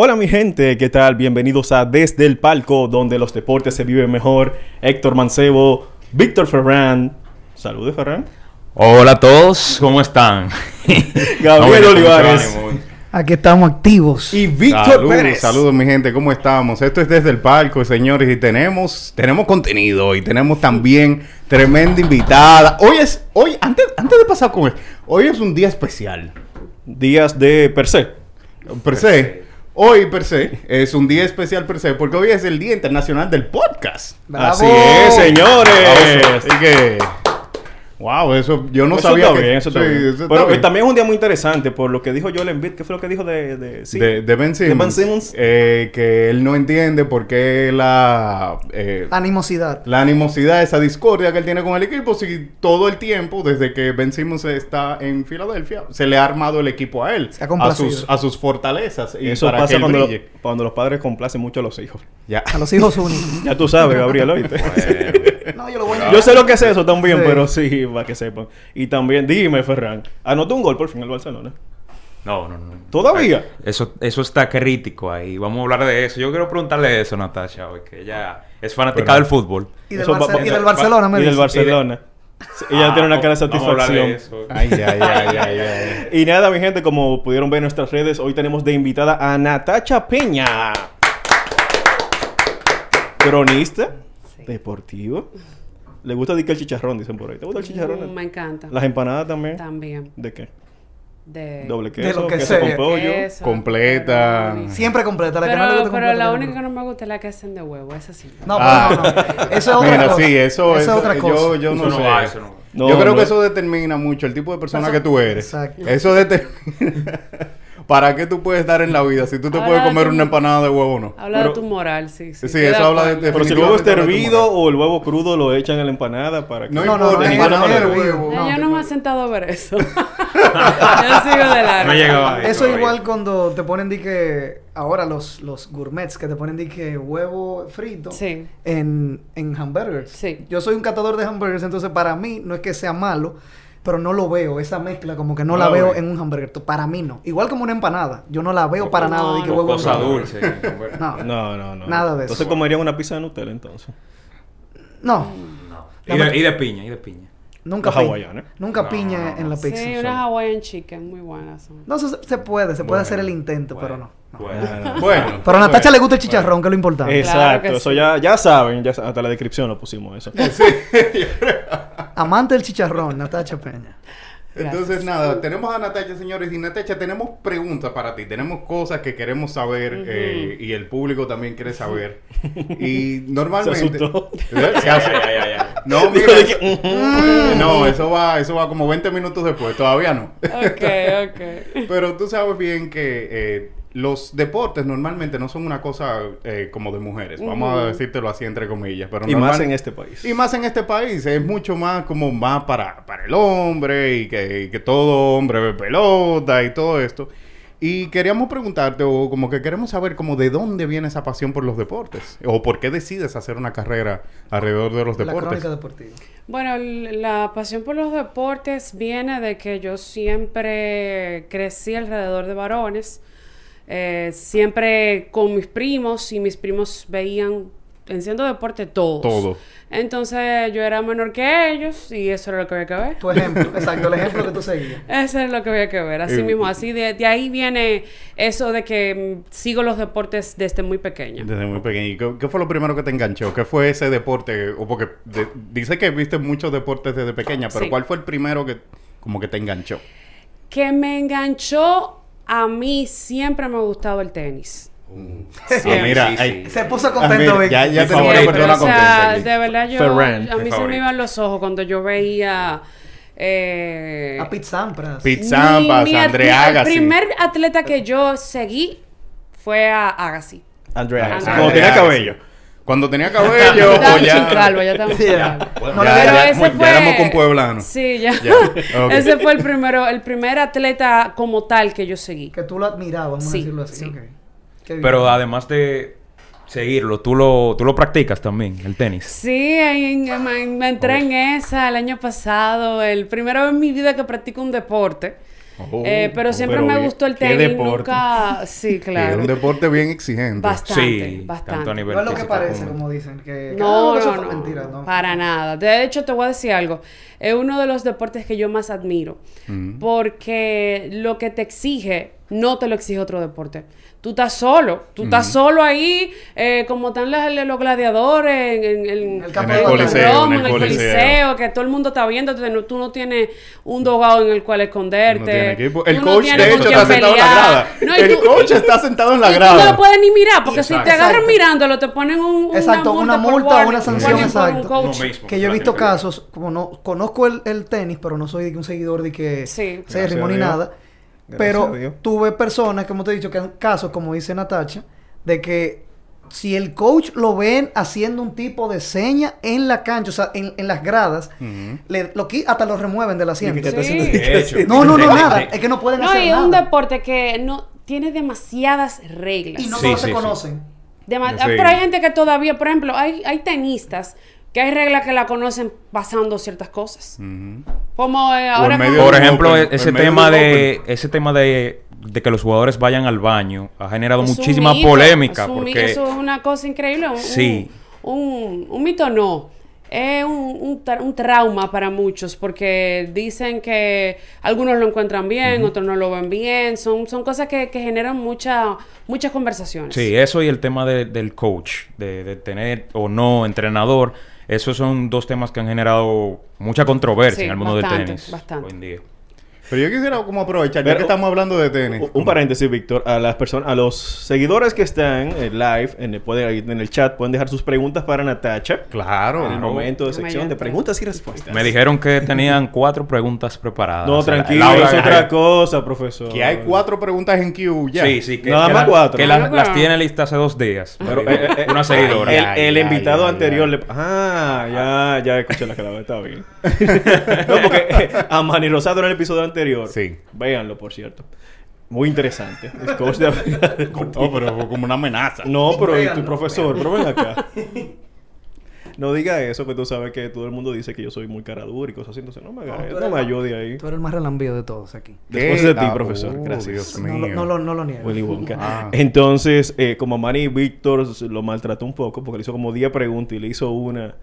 Hola mi gente, ¿qué tal? Bienvenidos a Desde el Palco, donde los deportes se viven mejor. Héctor Mancebo, Víctor Ferran. Saludos, Ferran. Hola a todos, ¿cómo están? Gabriel No, Olivares. Aquí estamos activos. Y Víctor Saludos, Pérez. saludos mi gente, ¿cómo estamos? Esto es desde el palco, señores, y tenemos, tenemos contenido y tenemos también tremenda invitada. Hoy es, hoy, antes, antes de pasar con esto, hoy es un día especial. Días de per se. Per se, hoy per se, es un día especial per se, porque hoy es el Día Internacional del Podcast. ¡Bravo! Así es, señores. Así que, wow, eso yo no Eso sabía está que... bien, eso está sí, bien. eso está Pero bien. también es un día muy interesante por lo que dijo Joel Embiid. ¿Qué fue lo que dijo de... de, sí? de, de Ben Simmons, Ben Simmons. eh, que él no entiende por qué la... eh, Animosidad. la animosidad, esa discordia que él tiene con el equipo, si todo el tiempo, desde que Ben Simmons está en Filadelfia, se le ha armado el equipo a él, Se ha a sus, a sus fortalezas. Y Eso para que pasa él cuando, brille. cuando los padres complacen mucho a los hijos. Ya. A los hijos únicos. Ya tú sabes, Gabriel, ¿oíste? No, yo lo voy a Yo sé lo que es eso también, Sí. pero sí, para que sepan. Y también, dime, Ferran, anotó un gol por fin el Barcelona. No, no, no. ¿Todavía? Eso, eso está crítico ahí. Vamos a hablar de eso. Yo quiero preguntarle eso a Natasha hoy, que ella es fanática Pero- del fútbol. Y del, Eso va- Barce- y del Barcelona, me y del. Barcelona. Ella Ah, tiene una cara de satisfacción. ay, ay, ay, ay. Y nada, mi gente, como pudieron ver en nuestras redes, hoy tenemos de invitada a Natacha Peña. Cronista, deportivo. Le gusta dedicar el chicharrón, dicen por ahí. ¿Te gusta el chicharrón? Mm, Me encanta. Las empanadas también. También. ¿De qué? De Doble de queso, lo que queso sea. con pollo. queso, completa. Siempre completa. La que no le Pero, gusta pero completa, la que única que no. me gusta es la que hacen de huevo. Esa sí. No, Ah. pero no, no. Eso es otra Mira, cosa. sí, eso, es eso- otra cosa. Yo, yo no, no sé. va, eso no va. No, yo creo no. que eso determina mucho el tipo de persona Eso- que tú eres. Exacto. Eso determina para qué tú puedes dar en la vida si tú te Habla puedes de comer tu- una empanada de huevo o no. Habla Pero- de tu moral, sí. Sí, Sí, eso habla de-. Pero si el huevo está hervido o el huevo crudo lo echan en la empanada para que... No, No, no, importa, no, no, huevo. No, No, yo no me he sentado a ver eso. yo sigo de largo. No llegaba. Eso todavía. igual cuando te ponen di que ahora los, los gourmets que te ponen di que huevo frito Sí. en, en hamburgers. Sí. Yo soy un catador de hamburgers, entonces para mí no es que sea malo, pero no lo veo, esa mezcla como que no, No la veo en un hamburger. Para mí no. Igual como una empanada, yo no la veo para No, nada de que no. huevo Cosa dulce. No. No, no, no. Nada de Entonces eso. comerían una pizza de Nutella entonces. No. No. Y de, y de piña, y de piña. Nunca piña. Nunca No, piña no, no. en la pizza. Sí, una Hawaiian chicken muy buenas son. No, se puede, se puede hacer el intento, pero no. No. Bueno. no. Bueno. Pero a Natacha bueno. le gusta el chicharrón, que es lo importante. Exacto, eso sí. ya, ya saben, ya hasta la descripción lo pusimos eso. Amante del chicharrón, Natacha Peña. Entonces, nada, tenemos a Natacha, señores, y Natacha, tenemos preguntas para ti, tenemos cosas que queremos saber eh, y el público también quiere saber. Y normalmente... Se asustó. ¿Eh? Se hace- Ay, ay, ay, ay. No, Dijo mira, de que, eso- no, eso va, eso va como 20 minutos después, todavía no. Ok, ok. Pero tú sabes bien que eh, los deportes normalmente no son una cosa eh, como de mujeres, vamos a decírtelo así entre comillas. Pero Y más en este país. y más en este país, es mucho más como más para, para el hombre y que, y que todo hombre ve pelota y todo esto. Y queríamos preguntarte, o como que queremos saber como de dónde viene esa pasión por los deportes, o por qué decides hacer una carrera alrededor de los La deportes. crónica deportiva. Bueno, la pasión por los deportes viene de que yo siempre crecí alrededor de varones, eh, siempre con mis primos y mis primos veían haciendo deporte todos. Todo. Entonces yo era menor que ellos y eso era lo que había que ver. Tu ejemplo, exacto, el ejemplo que tú seguías. Eso es lo que había que ver, así Eh, mismo, así de, de ahí viene eso de que mm, sigo los deportes desde muy pequeña. Desde muy pequeño. ¿Y qué, qué fue lo primero que te enganchó? ¿Qué fue ese deporte? O porque de- dice que viste muchos deportes desde pequeña, pero Sí. ¿cuál fue el primero que como que te enganchó? Que me enganchó, a mí siempre me ha gustado el tenis. Ah, mira, sí, sí. ahí- Se puso Ah, contento, mira, ya, ya persona o sea, de verdad yo, Ferran, a mi mí se me iban los ojos cuando yo veía eh, A Pete Sampras. Pete Sampras, mi- mi André Agassi. El primer atleta que yo seguí fue a Agassi. Andrea, Andrea. cuando tenía cabello. Cuando tenía cabello, Ya o ya... calvo, ya sin Yeah. ya, Pero ya- ese ya fue... éramos con pueblanos. Sí, ya. Ya. Ese fue el primero, el primer atleta como tal que yo seguí. Que tú lo admirabas, vamos Sí, a decirlo así. sí. Pero además de seguirlo, tú lo, tú lo practicas también, el tenis. Sí, ahí en- me, me entré en esa el año pasado, el primero en mi vida que practico un deporte. Oh, Eh, pero siempre pero me gustó el tenis, deporte. nunca... Sí, Es claro. un deporte bien exigente. Bastante, Sí, bastante. tanto a nivel No es lo que parece, como- como dicen. Que, que, No, no, no, mentira, no. para nada. De hecho, te voy a decir algo. Es uno de los deportes que yo más admiro. Ujú. Porque lo que te exige, no te lo exige otro deporte. Tú estás solo. Tú estás solo ahí, eh, como están los gladiadores, en, en- en- El campo En el de coliseo. Roma, en el en el coliseo. coliseo, que todo el mundo está viendo. Tú no- Tú no tienes un dogado en el cual esconderte. No tiene equipo. Tú El no coach, tienes de con hecho, está sentado en la pelear. grada. No, y el tú- coach está sentado en la y tú grada. no lo puedes ni mirar, porque si te agarran Exacto. mirándolo, te ponen un, Exacto, una por multa o una sanción, un exacto. coach. Lo mismo, Que yo he visto casos, como no conozco el, el tenis, pero no soy un seguidor de que Sí. se ni Dios. nada. Gracias Pero tuve personas, como te he dicho, que han casos, como dice Natacha, de que si el coach lo ven haciendo un tipo de seña en la cancha, o sea, en, en las gradas, le, lo, qui- hasta lo remueven del asiento. Sí. No, no, no, nada. Es que no pueden No, hacer y es un nada. deporte que no tiene demasiadas reglas. Y no Sí, todos sí, se sí. conocen. Dema- Sí. Pero hay gente que todavía, por ejemplo, hay, hay tenistas que hay reglas que la conocen pasando ciertas cosas. Como eh, ahora Por ejemplo, Open, e- ese tema de ese tema de, de que los jugadores vayan al baño ha generado es muchísima mito, polémica es porque eso es una cosa increíble. Un, Sí. Un, un mito no. Es un, un tra- un trauma para muchos porque dicen que algunos lo encuentran bien, otros no lo ven bien. Son, son cosas que, que generan mucha, muchas conversaciones. sí, eso y el tema de- del coach, de, de tener o no entrenador, esos son dos temas que han generado mucha controversia Sí, en el mundo bastante, del tenis bastante. hoy en día. Pero yo quisiera como aprovechar, ya Pero- que estamos hablando de tenis. Un- Un paréntesis, Víctor. A las personas, a los seguidores que están en live, en el, pueden- en el chat, pueden dejar sus preguntas para Natacha. Claro. En el momento de sección de preguntas y respuestas. Me dijeron que tenían cuatro preguntas preparadas. No, O sea, tranquilo, es otra cosa, profesor. Que hay cuatro preguntas en Q ya. Sí, sí, que, Nada que más la- cuatro. que las- tiene listas hace dos días. Pero, eh, eh, eh, una seguidora. El, Ay, el ay, invitado ay, anterior ay. le... Ah, ya, ya escuché la clave, está bien. no, porque eh, a Manny Rosado en el episodio anterior. Sí. Véanlo, por cierto. Muy interesante. El coach de habilidad deportiva. Oh, pero fue como una amenaza. No, pero y tu Véanlo, profesor, pero ven acá. No diga eso, que tú sabes que todo el mundo dice que yo soy muy cara dura y cosas así. Entonces, no me hagas No, no me ayude ahí. Tú eres el más relambío de todos aquí. Después ¿Qué? de ti, Ah, profesor. oh, Gracias. Dios No, lo- mío. no, lo, no lo niego. Willy Wonka. Ah. Entonces, eh, como a Manny Víctor lo maltrató un poco porque le hizo como 10 preguntas y le hizo una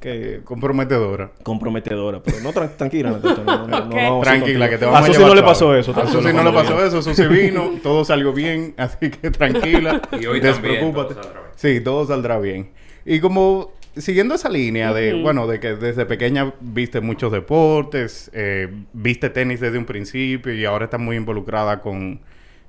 que Comprometedora. comprometedora. Pero no, tran- tranquila, Natacha, no, no, no, no Ok. vamos a Tranquila, que te vamos A a Susi llevar no le pasó eso. A Susi no le pasó eso. Susi vino, todo salió bien. Así que tranquila. Y hoy también, despreocúpate. todo saldrá bien. Sí, todo saldrá bien. Y como siguiendo esa línea de, Ujú. bueno, de que desde pequeña viste muchos deportes, eh, viste tenis desde un principio y ahora estás muy involucrada con,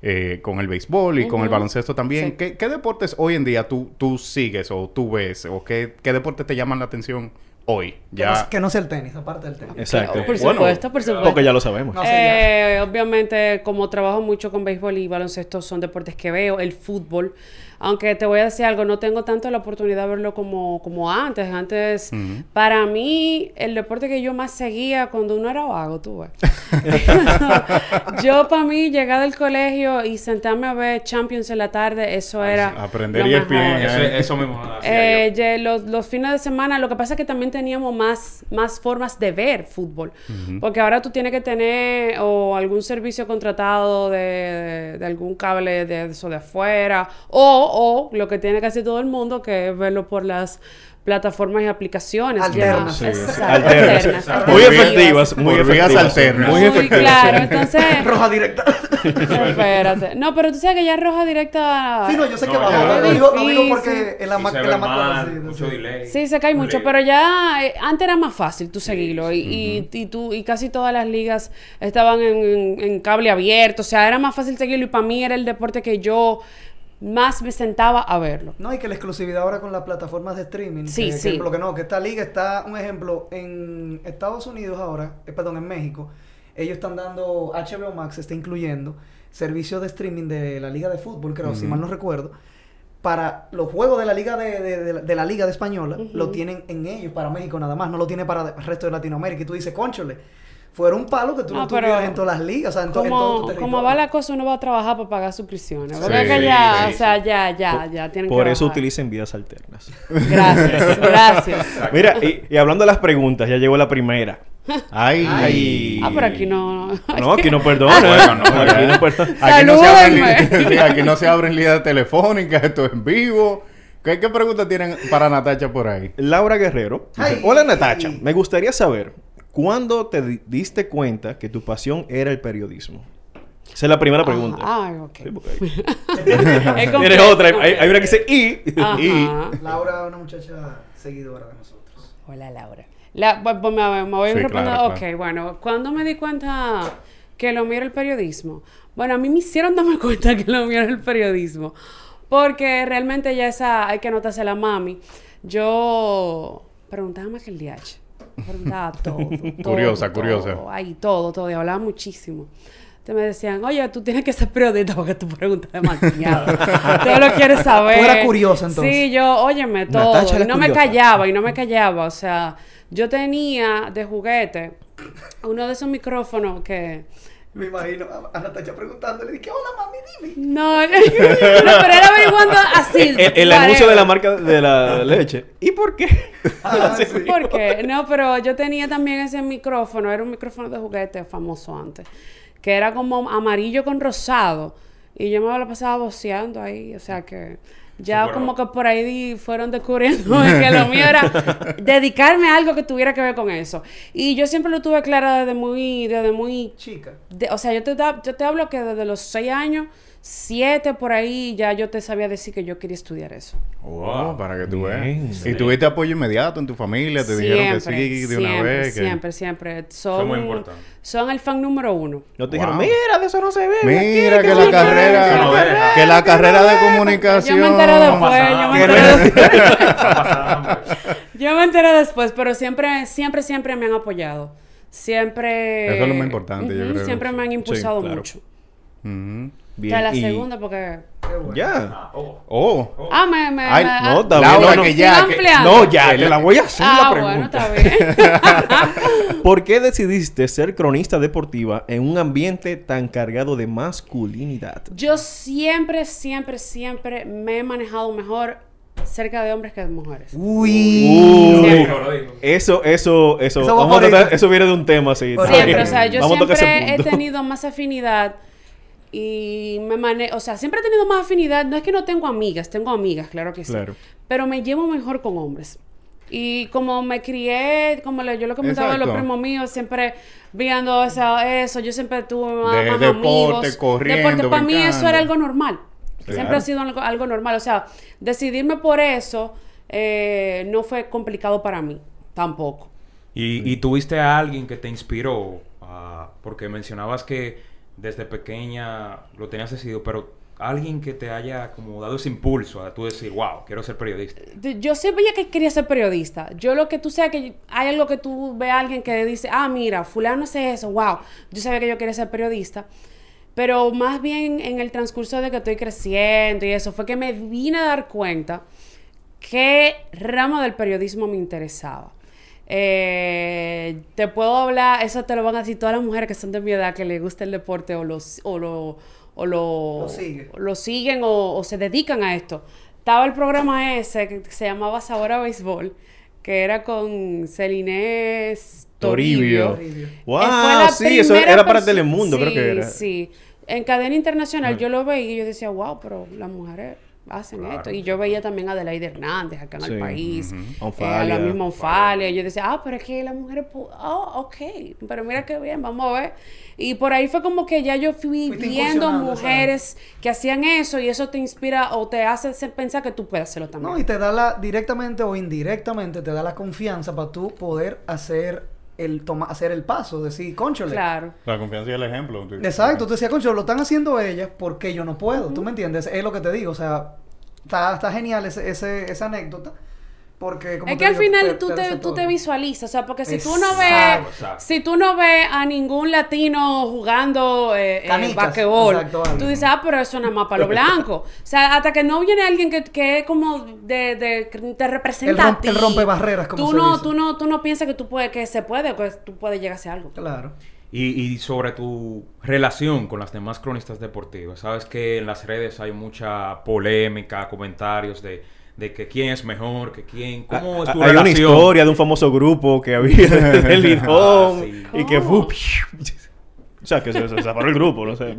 eh, con el béisbol y con el baloncesto también. Sí. ¿Qué, qué deportes hoy en día tú, tú sigues o tú ves? ¿O qué, qué deportes te llaman la atención hoy. Que no- Ya. Que no sea el tenis, aparte del tenis. Exacto. Por Bueno, supuesto, por supuesto. Porque ya lo sabemos. Eh, obviamente, como trabajo mucho con béisbol y baloncesto, son deportes que veo. El fútbol, aunque te voy a decir algo, no tengo tanto la oportunidad de verlo como, como antes. Antes, para mí, el deporte que yo más seguía cuando uno era vago, tú ves. yo, para mí, llegar del colegio y sentarme a ver Champions en la tarde, eso era. aprender lo ESPN, mejor. Eso, Eh. eso mismo Eh, los, los fines de semana, lo que pasa es que también teníamos más, más formas de ver fútbol. Porque ahora tú tienes que tener o algún servicio contratado de, de- de algún cable de eso de afuera, o, o lo que tiene casi todo el mundo, que es verlo por las plataformas y aplicaciones. Alternas. Sí, sí. Alternas. alternas, Muy efectivas, muy efectivas. alternas. Muy efectivas. claro, entonces... Roja directa. Espérate. No, pero tú sabes que ya roja directa... sí, no, yo sé que va. Lo digo, lo digo porque en la, en la mal, sí, mucho sí. delay. Sí, se cae mucho, pero ya eh, antes era más fácil tú seguirlo y, y, y tú y casi todas las ligas estaban en, en- en cable abierto, o sea, era más fácil seguirlo y para mí era el deporte que yo más me sentaba a verlo. No, y que la exclusividad ahora con las plataformas de streaming. Sí, que, que sí. ejemplo, que no, que esta liga está, un ejemplo, en Estados Unidos ahora, eh, perdón, en México, ellos están dando, HBO Max está incluyendo servicios de streaming de la liga de fútbol, creo, si mal no recuerdo. Para los juegos de la liga de, de- de la- de la liga de española, lo tienen en ellos, para México nada más, no lo tiene para el resto de Latinoamérica. Y tú dices, conchole, fuera un palo que tú No, no, pero tuvieras en todas las ligas, o sea, en, en todo tu Como, como va la cosa, uno va a trabajar para pagar suscripciones. Porque Sí, es que ya, sí, o sea, ya, ya, ya tienen Por que eso bajar. utilicen vías alternas. Gracias, gracias. Mira, y, y hablando de las preguntas, ya llegó la primera. Ay. Ay. Ah, pero aquí no... No, aquí no perdona. Bueno, no, aquí no perdona. Aquí no, se abren, Salúdenme. li- sí, aquí no se abren líneas telefónicas, esto es en vivo. ¿Qué, qué preguntas tienen para Natacha por ahí? Laura Guerrero. Ay. Hola Natacha, me gustaría saber, ¿cuándo te di- diste cuenta que tu pasión era el periodismo? Esa es la primera pregunta. Ah, ay, ok. Sí, porque hay- Es Tienes otra, hay, hay una que dice y. Ajá. Laura, una muchacha seguidora de nosotros. Hola, Laura. La, bu- bu- me, me voy Sí, respondiendo. claro, ok, claro. bueno, cuando me di cuenta que lo mío era el periodismo? Bueno, a mí me hicieron darme cuenta que lo mío era el periodismo. Porque realmente ya esa, hay que anotarse la mami. Yo preguntaba más que el DH. Preguntaba todo. todo, Curiosa, todo. curiosa. Ay, todo, todo. Y hablaba muchísimo. Entonces me decían, oye, tú tienes que ser periodista porque tú preguntas demasiado. todo lo quieres saber. Tú eras curiosa, entonces. Sí, yo, óyeme, todo. Y no me callaba, y no me callaba. O sea, yo tenía de juguete uno de esos micrófonos que... Me imagino a, a Natacha preguntándole, ¿qué hola mami? Dime. No, no, pero era averiguando así. El, anuncio de la marca de la leche. ¿Y por qué? Ah, sí. ¿Por qué? No, pero yo tenía también ese micrófono, era un micrófono de juguete famoso antes, que era como amarillo con rosado. Y yo me lo pasaba voceando ahí, o sea que ya como que por ahí fueron descubriendo que lo mío era dedicarme a algo que tuviera que ver con eso. Y yo siempre lo tuve claro desde muy, desde muy Chica. de- o sea, yo te, da- yo te hablo que desde los seis años, siete por ahí, ya yo te sabía decir que yo quería estudiar eso. Oh, para que tú Bien. veas. Y tuviste apoyo inmediato en tu familia, te dijeron que sí de una siempre, vez. que- Siempre, siempre. Son, muy importante. son el fan número uno. No te Wow. dijeron, mira, de eso no se ve. Mira aquí, que la carrera, ve". no deja. que la carrera de Yo comunicación. me enteré después, yo me enteré después. Yo me enteré después, pero siempre, siempre, siempre me han apoyado. Siempre... Eso es lo más importante, yo Ujú, creo. Siempre me han impulsado claro. mucho. Ujú. Bien, Ya la y- segunda, porque... Qué bueno. Ya. Oh. Ah, me... me, Ay, me- no, ah, Laura, no, no. que ya, que-. No, ya, te la voy a hacer Ah, la bueno, pregunta. está bien. ¿Por qué decidiste ser cronista deportiva en un ambiente tan cargado de masculinidad? Yo siempre, siempre, siempre me he manejado mejor cerca de hombres que de mujeres. Uy. Uy, eso, eso, eso, Eso va vamos a ahí. eso viene de un tema así. Siempre, o sea, yo Vamos a tocar ese siempre he tenido más afinidad y me manejo, o sea, siempre he tenido más afinidad. No es que no tengo amigas, tengo amigas, claro que sí. Claro. Pero me llevo mejor con hombres. Y como me crié, como le- yo lo comentaba a los primos míos, siempre viendo esa- eso, yo siempre tuve más, De más deporte, amigos. corriendo, Deporte, para mí eso era algo normal. Claro. Siempre ha sido algo, algo normal. O sea, decidirme por eso eh, no fue complicado para mí, tampoco. ¿Y, y tuviste a alguien que te inspiró? ah, porque mencionabas que desde pequeña lo tenías decidido, pero alguien que te haya como dado ese impulso a tú decir, wow, quiero ser periodista? Yo siempre ya que quería ser periodista. Yo lo que tú sabes que hay algo que tú ves a alguien que dice, ah, mira, fulano hace eso, wow. Yo sabía que yo quería ser periodista. Pero más bien en el transcurso de que estoy creciendo y eso, fue que me vine a dar cuenta qué ramo del periodismo me interesaba. Eh, te puedo hablar, eso te lo van a decir todas las mujeres que son de mi edad, que les gusta el deporte o, los, o, lo, o lo, Lo sigue. o lo siguen o, o se dedican a esto. Estaba el programa ese que se llamaba Sabor a Béisbol, que era con Celinés Toribio. Wow, sí, eso era para Telemundo, creo Sí, que era. Sí, en cadena internacional yo lo veía y yo decía, wow, pero las mujeres hacen Claro. esto. Y yo veía también a Adelaide Hernández acá en Sí, el país, eh, a la misma Onfalia. Yo decía, ah, pero es que las mujeres, oh, ok, pero mira qué bien, vamos a ver. Y por ahí fue como que ya yo fui Fuiste viendo mujeres que hacían eso y eso te inspira o te hace pensar que tú puedes hacerlo también. No, y te da la, directamente o indirectamente, te da la confianza para tú poder hacer el, toma, hacer el paso, decir, conchole. Claro. La confianza y el ejemplo. Exacto, tú decías, concho, lo están haciendo ellas porque yo no puedo. ¿Tú me entiendes? Es lo que te digo, o sea, está, está genial ese, ese, esa anécdota. Porque, como Es que al digo, final te- tú te tú te visualizas, o sea, porque si tú no ves, exacto. si tú no ves a ningún latino jugando eh, eh, Canicas, basquetbol, exacto, algo. tú dices, ah, pero eso nada más para los blancos. O sea, hasta que no viene alguien que, que es como de, de, que te representa El a rompe- ti. el rompebarreras, como tú se no, dice. tú no, tú no piensas que tú puedes, que se puede, que tú puedes llegar a hacer algo. Claro. Y, y sobre tu relación con las demás cronistas deportivas. Sabes que en las redes hay mucha polémica, comentarios de, de que quién es mejor, que quién, cómo es Ah, tu Hay una historia de un famoso grupo que había del Lidón Ah, sí. y que ¿Cómo? fue... O sea, que se, se separó el grupo, no sé.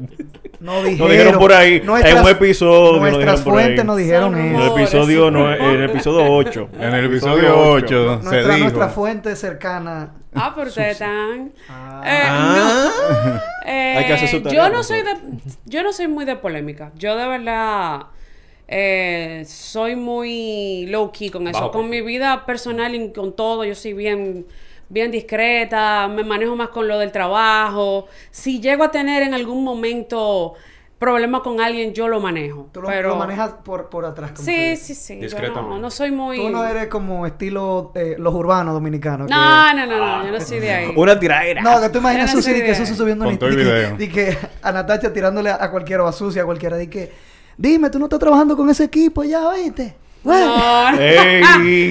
No dijeron, dijeron por ahí, en un episodio, no Nuestras dijeron por ahí. fuentes nos dijeron Son En el eso. episodio, no, en el episodio 8. En el episodio 8 se Nuestra, dijo. nuestra fuente cercana. Ah, pero ustedes están... Ah. Eh, Ah. Eh, Hay que hacer su yo tarea, no por soy de, yo no soy muy de polémica. Yo de verdad eh, soy muy low key con eso. Bajo con mi vida personal y con todo, yo soy bien, bien discreta. Me manejo más con lo del trabajo. Si llego a tener en algún momento problemas con alguien, yo lo manejo. Tú lo, pero lo manejas por, por atrás. como Sí, sí, sí. Yo no, no soy muy. Tú no eres como estilo eh, los urbanos dominicanos. que- no, no, no, no, yo no soy de ahí. Una tiraera. No, que tú imaginas no Susi soy de que de- Susi subiendo el di que- a Natacha tirándole a, a cualquiera o a Susi a cualquiera. Di que, dime, tú no estás trabajando con ese equipo ya, ¿oíste? No, no. Ey.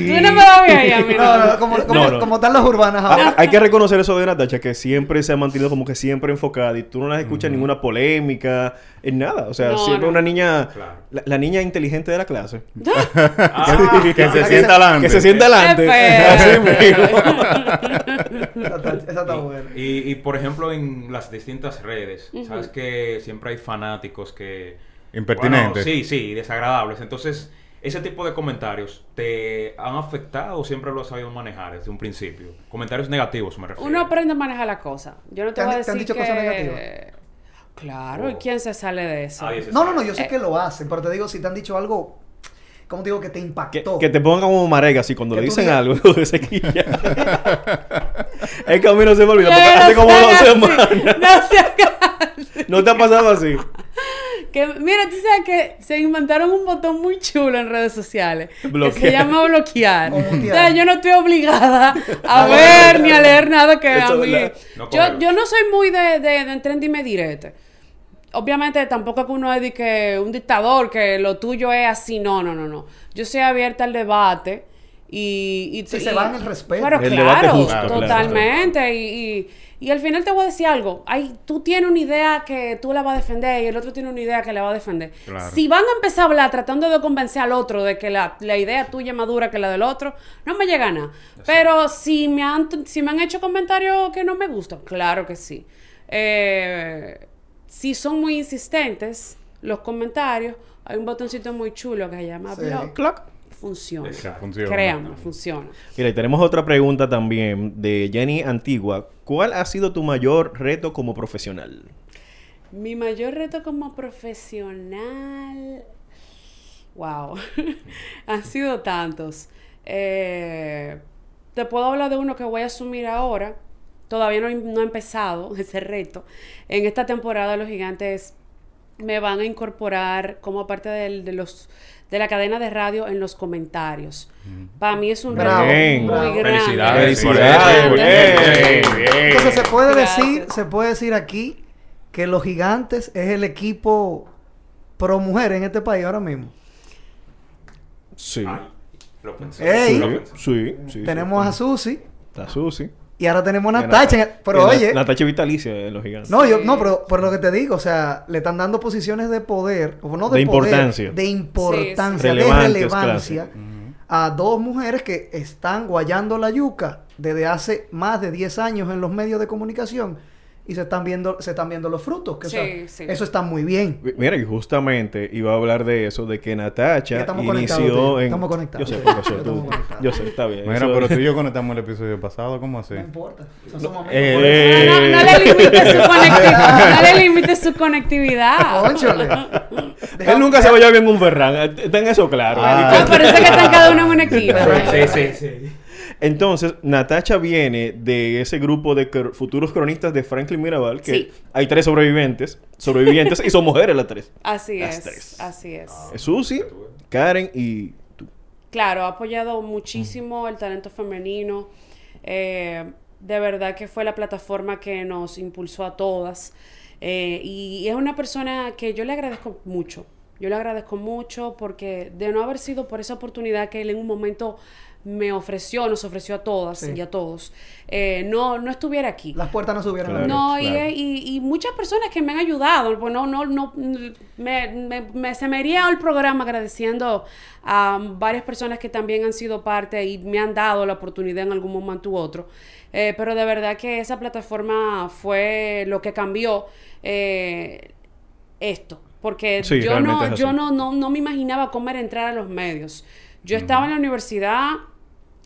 Tú no me vas como, como, No, no. como están los urbanos ahora. Ah, hay que reconocer eso de Natacha, que siempre se ha mantenido como que siempre enfocada y tú no la escuchas ninguna polémica, en nada. O sea, No, siempre no. una niña, Claro. la, la niña inteligente de la clase. Ah, que se sienta adelante. Que se sienta adelante. Está, esa está buena. Y, y, por ejemplo, en las distintas redes, sabes que siempre hay fanáticos que... Impertinentes. Bueno, sí, sí, desagradables. Entonces, ese tipo de comentarios te han afectado o siempre lo has sabido manejar desde un principio. Comentarios negativos, me refiero. Uno aprende a manejar la cosa. Yo no te, ¿Te han- voy a te han decir dicho que... cosas negativas? Claro, ¿y Oh. quién se sale de eso? No, no, no, yo sé que lo hacen, pero te digo, si te han dicho algo, ¿cómo te digo? Que te impactó. que te pongan como marega así cuando le dicen digas- algo. tú se quilla. es que a mí no se me olvida porque hace como dos semanas. No se ¿No te ha pasado así? Que, mira, tú sabes que se inventaron un botón muy chulo en redes sociales. Que Bloquear. se llama bloquear. O sea, yo no estoy obligada a ver ni a leer nada que Eso a mí... No yo, yo no soy muy de, de, de entrar en direte. Obviamente tampoco es que uno es de que un dictador, que lo tuyo es así. No, no, no, no. Yo soy abierta al debate y... y Sí, y- se va en el respeto. Pero El debate claro, justo, totalmente. Y, y, y al final te voy a decir algo. Ay, tú tienes una idea que tú la vas a defender y el otro tiene una idea que la va a defender. Claro. Si van a empezar a hablar tratando de convencer al otro de que la, la idea tuya es más dura que la del otro, no me llega a nada. Pero si me, han, si me han hecho comentarios que no me gustan, claro que sí. Eh, si son muy insistentes los comentarios, hay un botoncito muy chulo que se llama Sí. block. Clock. Funciona. Exacto. Funciona. Créanme, funciona. Mira, y tenemos otra pregunta también de Jenny Antigua. ¿Cuál ha sido tu mayor reto como profesional? Mi mayor reto como profesional. Wow. Han sido tantos. Eh, te puedo hablar de uno que voy a asumir ahora. Todavía no, no he empezado ese reto. En esta temporada los gigantes me van a incorporar como parte del- de los de la cadena de radio en los comentarios. Para mí es un reto muy bravo. grande. Felicidades. Felicidades, bien. Entonces se puede Gracias. decir, se puede decir aquí que los gigantes es el equipo pro mujer en este país ahora mismo. Sí. Lo pensé. Ey. lo Sí, pensé. sí, sí. tenemos sí. a Susi La Susi. Y ahora tenemos a Y a Natacha. en el- Pero y a oye, Natacha vitalicia de los gigantes. no, yo, no, pero por lo que te digo, o sea, le están dando posiciones de poder, o no de, De poder, importancia. de importancia, Sí, sí. de relevancia a dos mujeres que están guayando la yuca desde hace más de 10 años en los medios de comunicación y se están viendo, se están viendo los frutos. Que, o sea, Sí, sí. Eso está muy bien. Mi- Mira, y justamente iba a hablar de eso, de que Natacha inició conectados, en... estamos conectados. Yo sé, profesor, tú-. Yo sé, está bien. Mira, eso- pero tú y yo conectamos el episodio pasado, ¿cómo así? No importa. o sea, somos. Eh, No, no, no le limite su conectividad. No le limite su conectividad. Él nunca se va a llevar bien un Ferran. Ten eso claro. Ah. Ah, parece que están cada uno en un equipo. Sí, sí, sí. Entonces, Natacha viene de ese grupo de cr- futuros cronistas de Franklin Mirabal, que Sí. hay tres sobrevivientes, sobrevivientes, y son mujeres las tres. Así Las es. tres. Así es. Es Susi, Karen y tú. Claro, ha apoyado muchísimo el talento femenino. Eh, de verdad que fue la plataforma que nos impulsó a todas. Eh, y es una persona que yo le agradezco mucho. Yo le agradezco mucho porque de no haber sido por esa oportunidad que él en un momento me ofreció, nos ofreció a todas Sí. y a todos, eh, no, no estuviera aquí. Las puertas no se hubieran Claro. No, y- claro. y, y muchas personas que me han ayudado, pues no, no, no, me, me- me- se me iría el programa agradeciendo a varias personas que también han sido parte y me han dado la oportunidad en algún momento u otro. Eh, pero de verdad que esa plataforma fue lo que cambió eh, esto. Porque Sí, yo, no, yo no, no, no me imaginaba cómo era entrar a los medios. Yo estaba en la universidad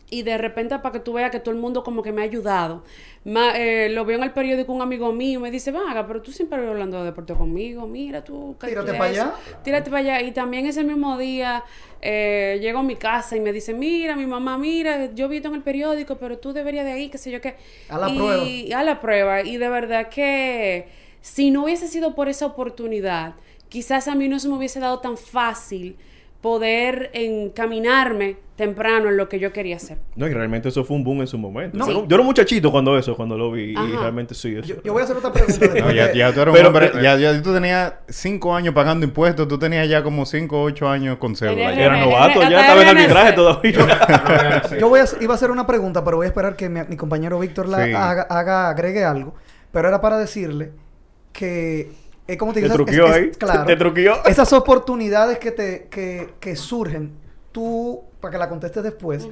y de repente para que tú veas que todo el mundo como que me ha ayudado. Ma- eh, lo veo en el periódico un amigo mío me dice, vaga, pero tú siempre vas hablando de deporte conmigo, mira tú. ¿qué Tírate tú pa' eres? allá. Tírate para allá. Y también ese mismo día eh, llego a mi casa y me dice, mira, mi mamá, mira, yo vi esto en el periódico, pero tú deberías de ahí, qué sé yo qué. A la y, prueba. A la prueba. Y de verdad que si no hubiese sido por esa oportunidad, quizás a mí no se me hubiese dado tan fácil poder encaminarme temprano en lo que yo quería hacer. No, y realmente eso fue un boom en su momento. No. Yo, era- yo era un muchachito cuando eso, cuando lo vi. Y realmente sí. eso- Yo, yo voy a hacer otra pregunta. No, ya, ya tú eres un Pero- hombre, pero- ya, ya tú tenías cinco años pagando impuestos, tú tenías ya como cinco o ocho años con cédula. Ya. Era novato, ya estaba en arbitraje todavía. Yo voy a, iba a hacer una pregunta, pero voy a esperar que mi, mi compañero Víctor la Sí. haga, haga- agregue algo. Pero era para decirle que es como te Te digo, esas- truqueó es- es- ahí. claro, Te truqueó. Esas oportunidades que te que, que surgen, tú, para que la contestes después,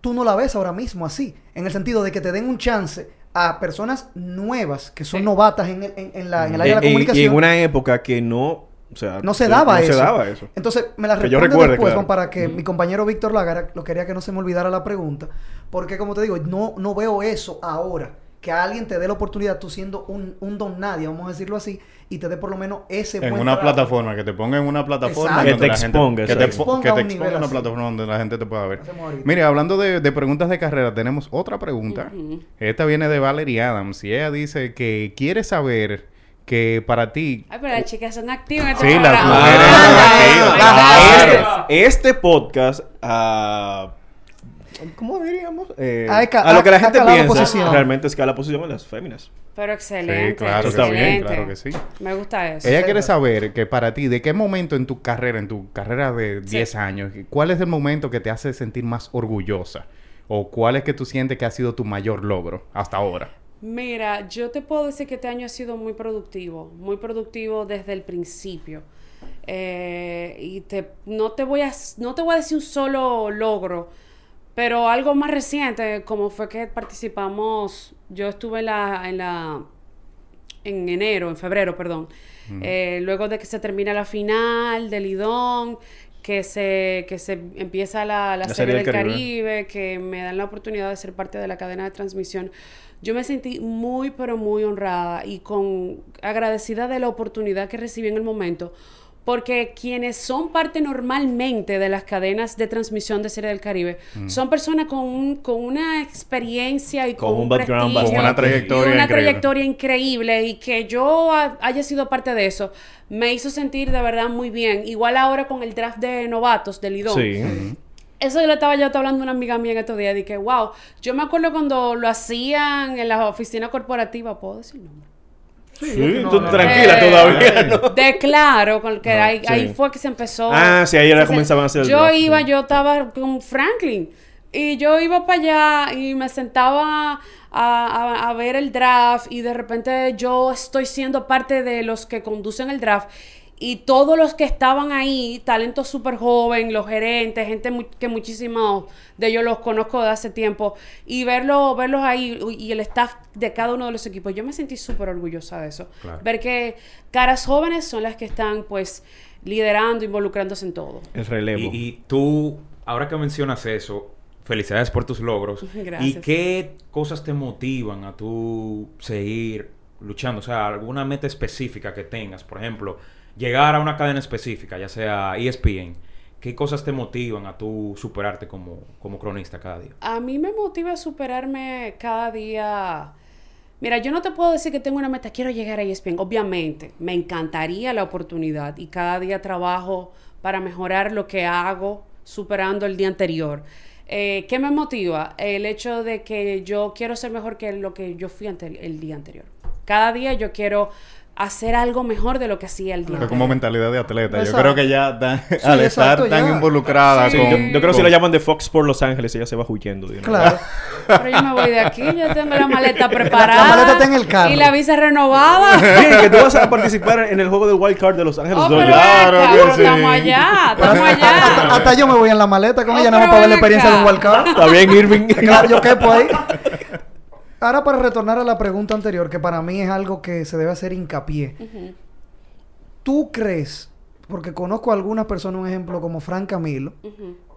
tú no la ves ahora mismo así. En el sentido de que te den un chance a personas nuevas que son Sí. novatas en, el- en- en la, en el área de la comunicación. Y en una época que no... O sea, No se daba no eso. se daba eso. Entonces, me la recuerde, después, claro. Juan, para que mi compañero Víctor Lagara lo quería que no se me olvidara la pregunta. Porque, como te digo, no, no veo eso ahora. Que alguien te dé la oportunidad, tú siendo un, un don nadie, vamos a decirlo así, y te dé por lo menos ese En buen una plataforma, que te ponga en una plataforma Exacto. Que te exponga, que te, que Exponga te un nivel una así. plataforma donde la gente te pueda ver. Mire, hablando de, de preguntas de carrera, tenemos otra pregunta. Esta viene de Valerie Adams y ella dice que quiere saber que para ti Ay, pero las chicas son activas este Sí, las mujeres son activas. Este, este podcast... ah, ¿Cómo diríamos? Eh, a lo que la gente piensa, posición. realmente escala posición en las féminas. Pero excelente. Sí, claro, está bien, excelente. claro que sí. Me gusta eso. Ella quiere saber que para ti, ¿de qué momento en tu carrera, en tu carrera de Sí. 10 años, cuál es el momento que te hace sentir más orgullosa? ¿O cuál es que tú sientes que ha sido tu mayor logro hasta ahora? Mira, yo te puedo decir que este año ha sido muy productivo, muy productivo desde el principio. Eh, y te, no, te voy a, no te voy a decir un solo logro, pero algo más reciente, como fue que participamos, yo estuve en la, en la, en enero, en febrero, perdón, eh, luego de que se termina la final del Lidón, que se, que se empieza la, la La serie del Caribe. Caribe. que me dan la oportunidad de ser parte de la cadena de transmisión. Yo me sentí muy, pero muy honrada y con agradecida de la oportunidad que recibí en el momento, porque quienes son parte normalmente de las cadenas de transmisión de Serie del Caribe son personas con, un- con una experiencia y Con con, un background Con una trayectoria y una increíble. trayectoria increíble y que yo ha- haya sido parte de eso me hizo sentir de verdad muy bien. Igual ahora con el draft de novatos del Lidón. Sí. Eso yo le estaba yo hablando a una amiga mía en estos días. Dije, wow, yo me acuerdo cuando lo hacían en la oficina corporativa. ¿Puedo decir nombre? Sí, no, tú no, tranquila Eh, todavía, ¿no? De claro, con que ahí, sí. ahí fue que se empezó. Ah, sí, ahí era comenzaban a hacer Yo iba, sí. yo estaba con Franklin. Y yo iba para allá y me sentaba a, a- a ver el draft. Y de repente yo estoy siendo parte de los que conducen el draft. Y todos los que estaban ahí, talento súper joven, los gerentes, gente mu- que muchísimos de ellos los conozco de hace tiempo, y verlo, verlos ahí y el staff de cada uno de los equipos, yo me sentí súper orgullosa de eso. Claro. Ver que caras jóvenes son las que están pues liderando, involucrándose en todo. El relevo. Y, y tú, ahora que mencionas eso, felicidades por tus logros. Gracias. ¿Y qué cosas te motivan a tú seguir luchando? O sea, alguna meta específica que tengas. Por ejemplo, llegar a una cadena específica, ya sea ESPN. ¿Qué cosas te motivan a tú superarte como, como cronista cada día? A mí me motiva a superarme cada día. Mira, yo no te puedo decir que tengo una meta, quiero llegar a ESPN. Obviamente, me encantaría la oportunidad y cada día trabajo para mejorar lo que hago superando el día anterior. Eh, ¿Qué me motiva? El hecho de que yo quiero ser mejor que lo que yo fui el día anterior. Cada día yo quiero hacer algo mejor de lo que hacía el día como mentalidad de atleta. Yo Exacto. creo que ya tan- Sí, al exacto, estar tan ya. involucrada Sí, Sí, con... yo, yo creo que si la llaman de Fox por Los Ángeles, ella se va huyendo. Claro. Pero yo me voy de aquí, ya tengo la maleta preparada. La maleta está en el carro. Y la visa renovada. Bien, que tú vas a participar en el juego del Wild Card de Los Ángeles Oh, pero Claro acá, que pero sí. estamos allá, estamos Hasta, allá. hasta yo me voy en la maleta con Oh, ella, nada más pero para ver la experiencia de un acá. wildcard. Está bien, Irving. Claro, yo quepo ahí. Ahora para retornar a la pregunta anterior, que para mí es algo que se debe hacer hincapié. ¿Tú crees, porque conozco a algunas personas, un ejemplo como Frank Camilo,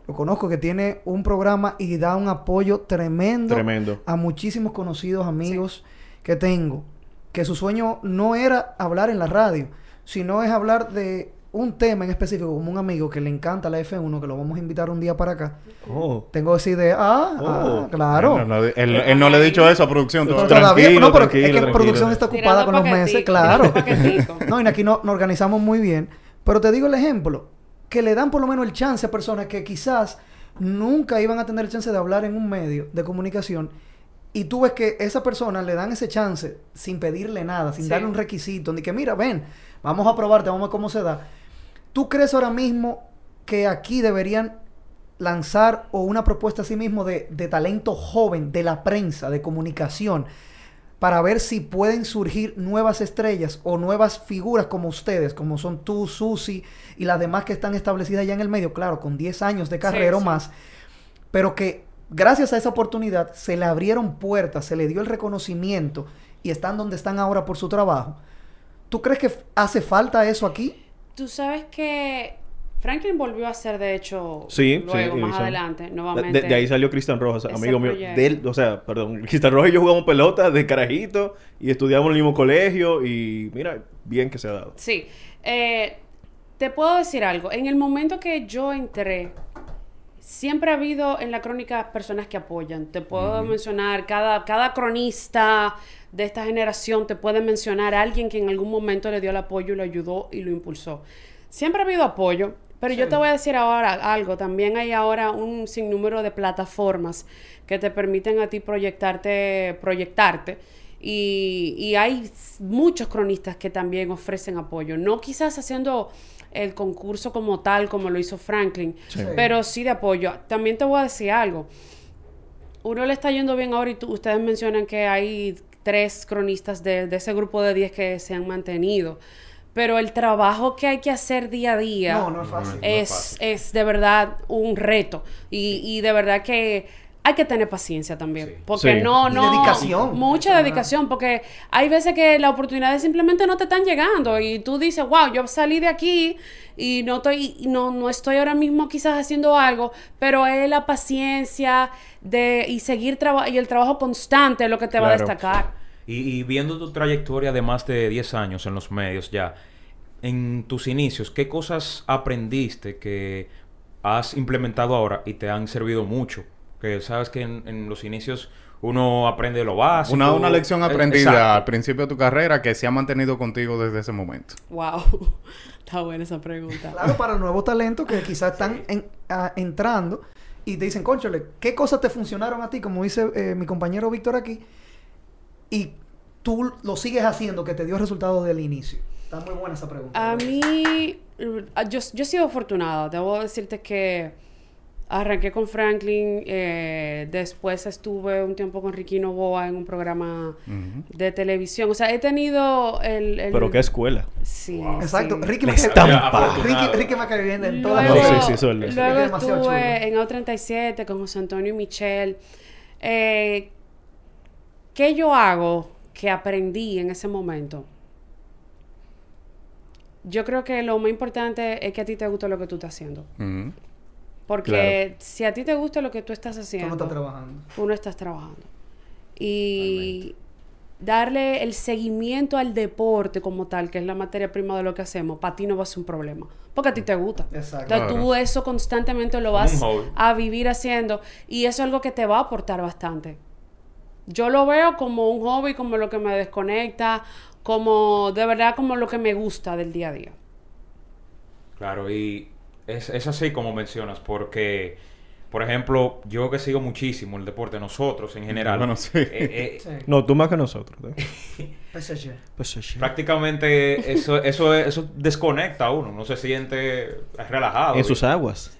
lo conozco que tiene un programa y da un apoyo tremendo, Tremendo. a muchísimos conocidos amigos que tengo, que su sueño no era hablar en la radio, sino es hablar de un tema en específico, como un amigo que le encanta la F1, que lo vamos a invitar un día para acá. Oh. Tengo esa idea. Ah, Oh. ah, claro. Él, no- él- él no le ha dicho eso a producción. Pero todavía. no, pero es que tranquilo. producción está ocupada con los meses, claro. no, y aquí no, nos organizamos muy bien. Pero te digo el ejemplo, que le dan por lo menos el chance a personas que quizás nunca iban a tener el chance de hablar en un medio de comunicación. Y tú ves que esa persona le dan ese chance sin pedirle nada, sin Sí. darle un requisito, ni que mira, ven, vamos a probarte, vamos a ver cómo se da. ¿Tú crees ahora mismo que aquí deberían lanzar o una propuesta a sí mismo de, de talento joven de la prensa, de comunicación, para ver si pueden surgir nuevas estrellas o nuevas figuras como ustedes, como son tú, Susi y las demás que están establecidas ya en el medio, claro, con 10 años de carrera o sí. más, pero que gracias a esa oportunidad se le abrieron puertas, se le dio el reconocimiento y están donde están ahora por su trabajo. ¿Tú crees que hace falta eso aquí? Tú sabes que Franklin volvió a ser, de hecho, Sí, luego, sí, más sí. adelante, De, nuevamente. de ahí salió Cristian Rojas, amigo mío. De él, o sea, perdón, Cristian Rojas y yo jugamos pelota de carajito y estudiamos en el mismo colegio y mira, bien que se ha dado. Sí. Eh, te puedo decir algo. En el momento que yo entré, siempre ha habido en la crónica personas que apoyan. Te puedo mencionar, cada, cada cronista de esta generación te puede mencionar a alguien que en algún momento le dio el apoyo y lo ayudó y lo impulsó. Siempre ha habido apoyo. Pero yo te voy a decir ahora algo, también hay ahora un sinnúmero de plataformas que te permiten a ti proyectarte, proyectarte. Y, y hay muchos cronistas que también ofrecen apoyo. No quizás haciendo el concurso como tal, como lo hizo Franklin, Sí. pero sí de apoyo. También te voy a decir algo. Uno le está yendo bien ahora y tú- ustedes mencionan que hay tres cronistas de, de ese grupo de 10 que se han mantenido. Pero el trabajo que hay que hacer día a día No, no es fácil. es, es de verdad un reto. Y, y de verdad que hay que tener paciencia también. Sí. Porque Sí. no, Y no. dedicación. Mucha dedicación. Porque hay veces que las oportunidades simplemente no te están llegando. Y tú dices, wow, yo salí de aquí y no estoy, y no, no estoy ahora mismo quizás haciendo algo. Pero es la paciencia de, y seguir traba- y el trabajo constante lo que te va a destacar. Y, y viendo tu trayectoria de más de 10 años en los medios ya, en tus inicios, ¿qué cosas aprendiste que has implementado ahora y te han servido mucho? Que sabes que en, en los inicios uno aprende lo básico. Una, una lección Eh, aprendida exacto. al principio de tu carrera que se ha mantenido contigo desde ese momento. Wow. Está buena esa pregunta. Claro, para nuevos talentos que quizás están en- a- entrando y te dicen, conchole, ¿qué cosas te funcionaron a ti? Como dice eh, mi compañero Víctor aquí. Y tú lo sigues haciendo que te dio resultados del inicio. Está muy buena esa pregunta. A mí, yo, yo he sido afortunada. Debo decirte que arranqué con Franklin, eh, después estuve un tiempo con Ricky Novoa en un programa de televisión. O sea, he tenido el... el- Pero qué escuela. Sí, Exacto. sí. Ricky estampa. Ricky, Ricky me cae bien en todas las sí, sí, eso es- luego es demasiado chulo. estuve en O37 con José Antonio y Michelle. Eh, ¿Qué yo hago que aprendí en ese momento? Yo creo que lo más importante es que a ti te guste lo que tú estás haciendo. Ujú. Porque si a ti te gusta lo que tú estás Tú haciendo, no estás trabajando. tú no estás trabajando. Y darle el seguimiento al deporte como tal, que es la materia prima de lo que hacemos, para ti no va a ser un problema. Porque a ti te gusta. Exacto. Entonces tú eso constantemente lo vas a vivir haciendo. Y eso es algo que te va a aportar bastante. Yo lo veo como un hobby, como lo que me desconecta, como de verdad como lo que me gusta del día a día. Claro, y es, es así como mencionas, porque, por ejemplo, yo que sigo muchísimo el deporte, nosotros en general, Bueno, sí. eh, eh, Sí. No, tú más que nosotros. ¿eh? PSG. Prácticamente eso, eso, eso desconecta a uno, no se siente relajado. En sus aguas.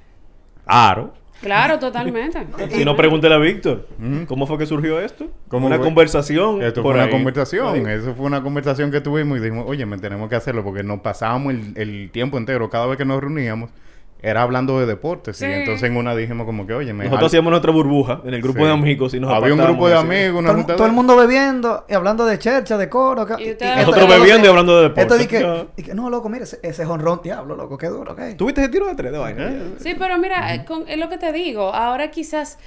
Claro. Claro, totalmente. Si no, pregúntele a Víctor. Ujú. ¿Cómo fue que surgió esto? ¿Cómo una fue? conversación. Esto fue una ahí. conversación, Ahí. eso fue una conversación que tuvimos y dijimos, oye, me tenemos que hacerlo porque nos pasábamos el, el tiempo entero, cada vez que nos reuníamos, era hablando de deportes. Sí. Y entonces en una dijimos como que, oye, me Nosotros híamos nuestra burbuja en el grupo Sí. de amigos y nos Había un grupo de amigos, una Todo, el- mundo bebiendo y hablando de chercha, de coro. acá. Y Nosotros esto bebiendo y hablando de deporte. Esto di que, que, no, loco, mire, ese, ese honrón, diablo, loco, qué duro, ¿qué? ¿Tuviste ese tiro de tres de vaina? Eh. Sí, pero mira, eh, con- es lo que te digo. Ahora quizás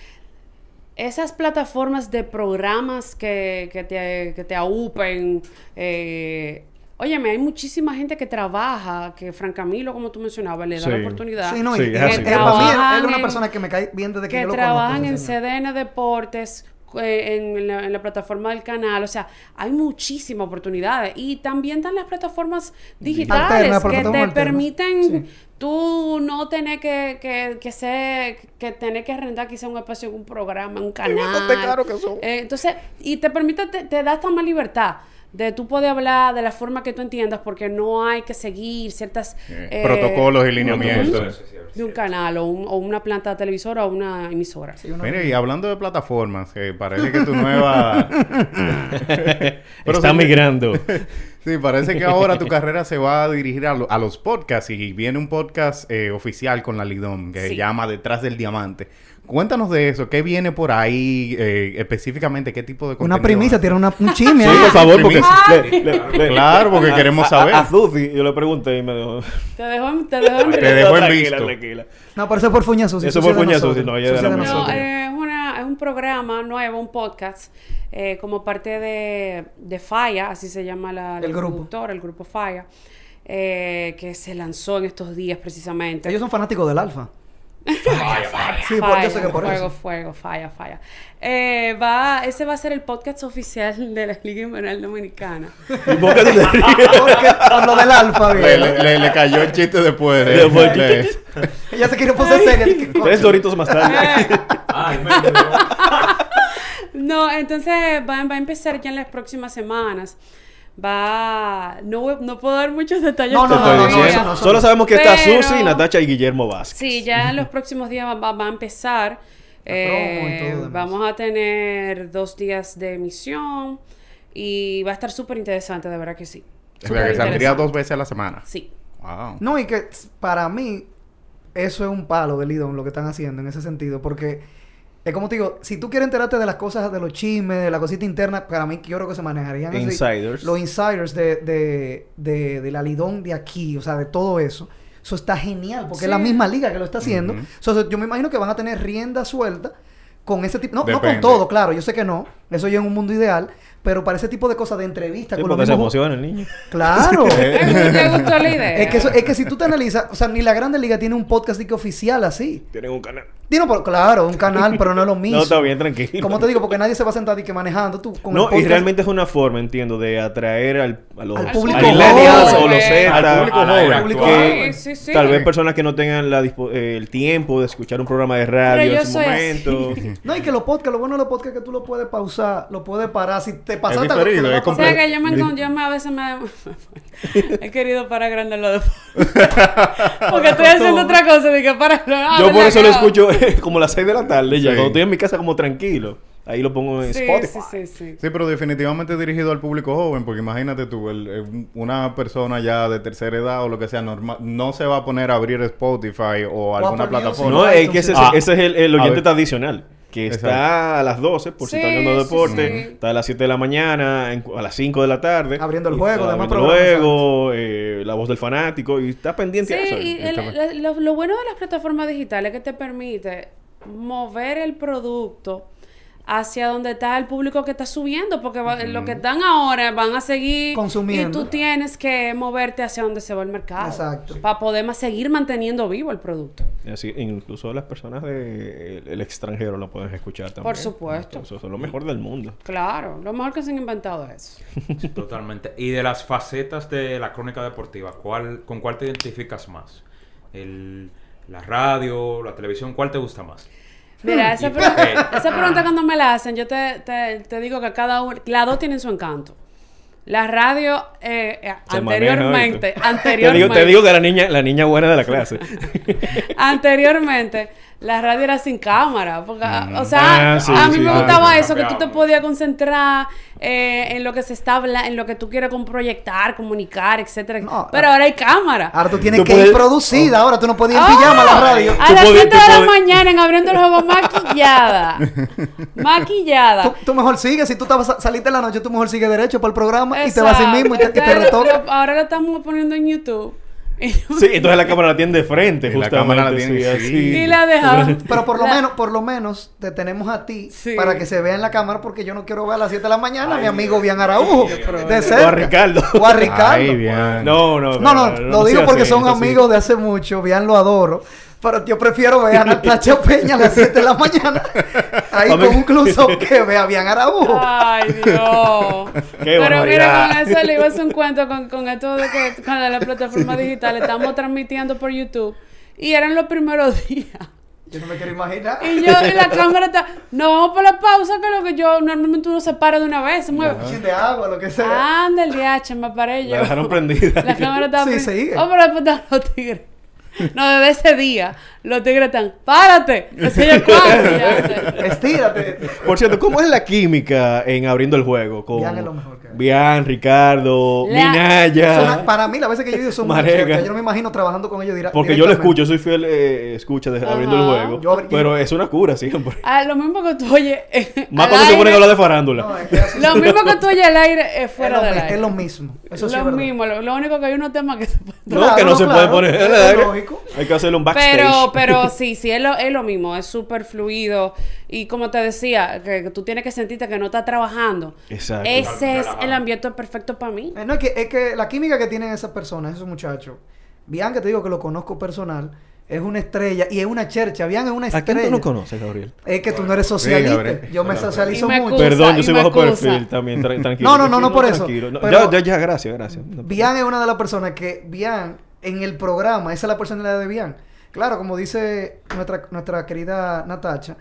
esas plataformas de programas que, que te, que te aupen. Eh, óyeme, hay muchísima gente que trabaja, que Fran Camilo, como tú mencionabas, le da la Sí. oportunidad. Sí, no, Sí, y, es Que él- es una persona que me cae bien desde que, que yo lo trabajan en. CDN Deportes, eh, en la, en la plataforma del canal. O sea, hay muchísimas oportunidades. Y también están las plataformas digitales Alternas, que te alternas. permiten Sí. tú no tener que, que, que ser, que tener que arrendar quizá un espacio en un programa, un canal. caro que son. Eh, entonces, y te permite, te, te da esta más libertad. De tú poder hablar de la forma que tú entiendas, porque no hay que seguir ciertas Eh, eh, protocolos y lineamientos. de un canal o, un- o una planta televisora o una emisora. Sí, Mire, y hablando de plataformas, eh, parece que tu nueva... Pero Está sí, migrando. Sí, parece que ahora tu carrera se va a dirigir a, lo- a los podcasts y viene un podcast eh, oficial con la Lidom que se llama Detrás del Diamante. Cuéntanos de eso, ¿qué viene por ahí eh, específicamente? ¿Qué tipo de contenido? Una primicia, tiene una, un chisme. Sí, por favor, porque... Primicia. le- le- le- Claro, porque a- queremos saber. A, a Zuzi, yo le pregunté y me dijo... Te dejo, en- te dejo en Te dejo en visto. tranquila. No, pero eso es por Fuña Susi. Eso Susi por Fuña. Susi, no, ella de Susi la de nosotros. No, eh, es, una, es un programa nuevo, un podcast, eh, como parte de, de Falla, así se llama la, la El grupo. productora, el grupo Falla, eh, que se lanzó en estos días precisamente. Ellos son fanáticos del Alfa. Vaya, vaya. Sí, por, yo sé que por fuego, eso. fuego, falla, falla. Eh, va, ese va a ser el podcast oficial de la Liga Invernal Dominicana. ¿Y por qué te? Porque por lo del Alfa, Le, le- le- le cayó el chiste después. de- Después. de- Ella se quiere poner seria. Tres doritos más tarde. Ay. No, entonces va, va a empezar ya en las próximas semanas. Va, no, no puedo dar muchos detalles No, no, no, no, no, Solo sabemos que está Pero- Susi, Natacha y Guillermo Vázquez. Sí, ya en los próximos días va, va- va a empezar. Eh, vamos a tener dos días de emisión y va a estar súper interesante, de verdad que sí. O sea, que saldría dos veces a la semana. Sí. Wow. No, y que para mí, eso es un palo del Lidón, lo que están haciendo en ese sentido. Porque, es como te digo, si tú quieres enterarte de las cosas, de los chismes, de la cosita interna, para mí, yo creo que se manejarían así. Insiders. Los insiders de, de, de, de la Lidón de aquí, o sea, de todo eso. Eso está genial, porque es la misma liga que lo está haciendo. Ujú. So, yo me imagino que van a tener rienda suelta con ese tipo. No, no con todo, claro, yo sé que no. Eso ya es un mundo ideal. Pero para ese tipo de cosas de entrevistas Sí, con los se emociona el niño. Claro. ¿Te gustó la idea? es, que eso- es que si tú te analizas, o sea, ni la Grande Liga tiene un podcast de que oficial así. Tienen un canal. Dino por, claro, un canal, pero no es lo mismo. No, está bien, tranquilo. Como te digo, porque nadie se va a sentar y que manejando tú con el No, y realmente es una forma, entiendo, de atraer al, a los Al a público millennials joven. o los Z, Al público A la era joven. Sí, sí, sí. tal vez personas que no tengan la dispo- eh, el tiempo de escuchar un programa de radio Pero yo en su soy momento. No, y que los podcasts, lo bueno de los podcasts es que tú lo puedes pausar, lo puedes parar. Si te pasaste diferido, lo- lo es O sea que yo me, encon- yo me- a veces me he querido para grande lo de porque estoy haciendo otra cosa de que para ah, Yo por ¿verdad eso lo escucho como a las 6 de la tarde, ya Sí. cuando estoy en mi casa como tranquilo. Ahí lo pongo en Sí, Spotify. sí, sí, sí. Sí, pero definitivamente dirigido al público joven, porque imagínate tú, el- el- una persona ya de tercera edad o lo que sea, normal, no se va a poner a abrir Spotify o alguna Apple Music. plataforma. No, es que ese, Ah. ese es el, el A oyente ver. Que Exacto. está a las 12, por si está viendo deporte. sí. Está a las 7 de la mañana, en- a las 5 de la tarde. Abriendo el juego, está demás abriendo el programas, juego, eh, la voz del fanático. Y está pendiente Sí, a eso. y el- lo, lo bueno de las plataformas digitales es que te permite mover el producto hacia donde está el público que está subiendo, porque va- lo que están ahora van a seguir Consumiendo. y tú tienes que moverte hacia donde se va el mercado. Exacto. Para poder más seguir manteniendo vivo el producto. Así, incluso las personas del el extranjero lo pueden escuchar también. Por supuesto. Eso es lo mejor del mundo. Claro, lo mejor que se han inventado es eso. Totalmente. Y de las facetas de la crónica deportiva, ¿cuál, ¿con cuál te identificas más? El, la radio, la televisión, ¿cuál te gusta más? Mira, esa, ¿Y por pregunta, esa pregunta cuando me la hacen, yo te, te, te digo que cada uno, las dos tienen su encanto. La radio, eh, eh, anteriormente, anteriormente, Te digo, te digo que la niña, la niña buena de la clase. anteriormente, la radio era sin cámara. Porque, o sea, Ah, sí, a mí sí, me sí. gustaba eso, que tú te podías concentrar eh, en lo que se está hablando, en lo que tú quieres proyectar, comunicar, etcétera. No, Pero ahora hay cámara. Ahora tú tienes Tú que puedes- ir producida. Ahora tú no podías ir en pijama a la radio. A las podías- 7 tú de la mañana en abriendo el juego maquillada. maquillada. Tú, tú mejor sigues. Si tú estabas, saliste en la noche, tú mejor sigues derecho para el programa y te vas así Exacto. mismo y te, y te retoca. Ahora lo estamos poniendo en YouTube. Sí, entonces la cámara la tiene de frente, Y la cámara la tiene, sí, sí. así. y la dejamos. Pero por lo La- menos, por lo menos, te tenemos a ti Sí. para que se vea en la cámara porque yo no quiero ver a las 7 de la mañana a mi amigo Bian Araújo. De O cerca. a Ricardo. O a Ricardo. Ay, bien. No, no, No, no, lo digo porque así, son no así. amigos de hace mucho. Bian lo adoro. Pero yo prefiero ver a Natacha Peña a las 7 de la mañana. Ahí con un close que vea a Bian Araújo. Ay, Dios. Qué Pero mira, con eso le iba a hacer un cuento con, con esto de que con la plataforma digital estamos transmitiendo por YouTube. Y eran los primeros días. Yo no me quiero imaginar. Y yo, y la cámara está. No, vamos por la pausa, que lo que yo normalmente uno se para de una vez, se mueve. Un de agua, lo que sea. Anda el DH, me paré yo. La dejaron prendida. La cámara estaba. Sí, pre- sigue. Oh, pero después los tigres. No, desde ese día, los tigres están. ¡Párate! Cuándo, ya. Estírate. Por cierto, ¿cómo es la química en abriendo el juego? Con Bian es lo mejor que hay. Bian, Ricardo, La- Minaya. Son- para mí, las veces que yo he ido son Marega. cerca. Yo no me imagino trabajando con ellos dirá- Porque yo lo directamente. escucho, soy fiel eh, escucha de abriendo el juego. Yo pero es una cura siempre. Ah, lo mismo que tú oyes. eh, Más al cuando se aire, ponen a hablar de farándula. No, es que así Lo se- mismo que tú oyes al aire es es fuera lo, del aire. es lo mismo. Eso sí lo es mismo. Lo, lo único que hay unos temas que se pueden No, Claro, que no, no, se claro. puede poner Es aire. Hay que hacerlo un backstage. Pero, pero sí, sí, es lo, es lo mismo, es súper fluido. Y como te decía, que, que tú tienes que sentirte que no estás trabajando. Exacto. Ese es el ambiente perfecto para mí. Eh, no, es que, es que la química que tienen esas personas, esos muchachos. Bian, que te digo que lo conozco personal, es una estrella y es una chercha. Bian es una ¿A estrella. quién tú no conoces, Gabriel? Es que tú no eres socialista. Yo me socializo mucho. Perdón, yo soy bajo acusa. perfil también, tra- tranquilo. No, no, no, no por eso. No, ya, gracias, gracias. No, Bian es una de las personas que, Bian, en el programa, esa es la personalidad de Bian. Claro, como dice nuestra, nuestra querida Natacha,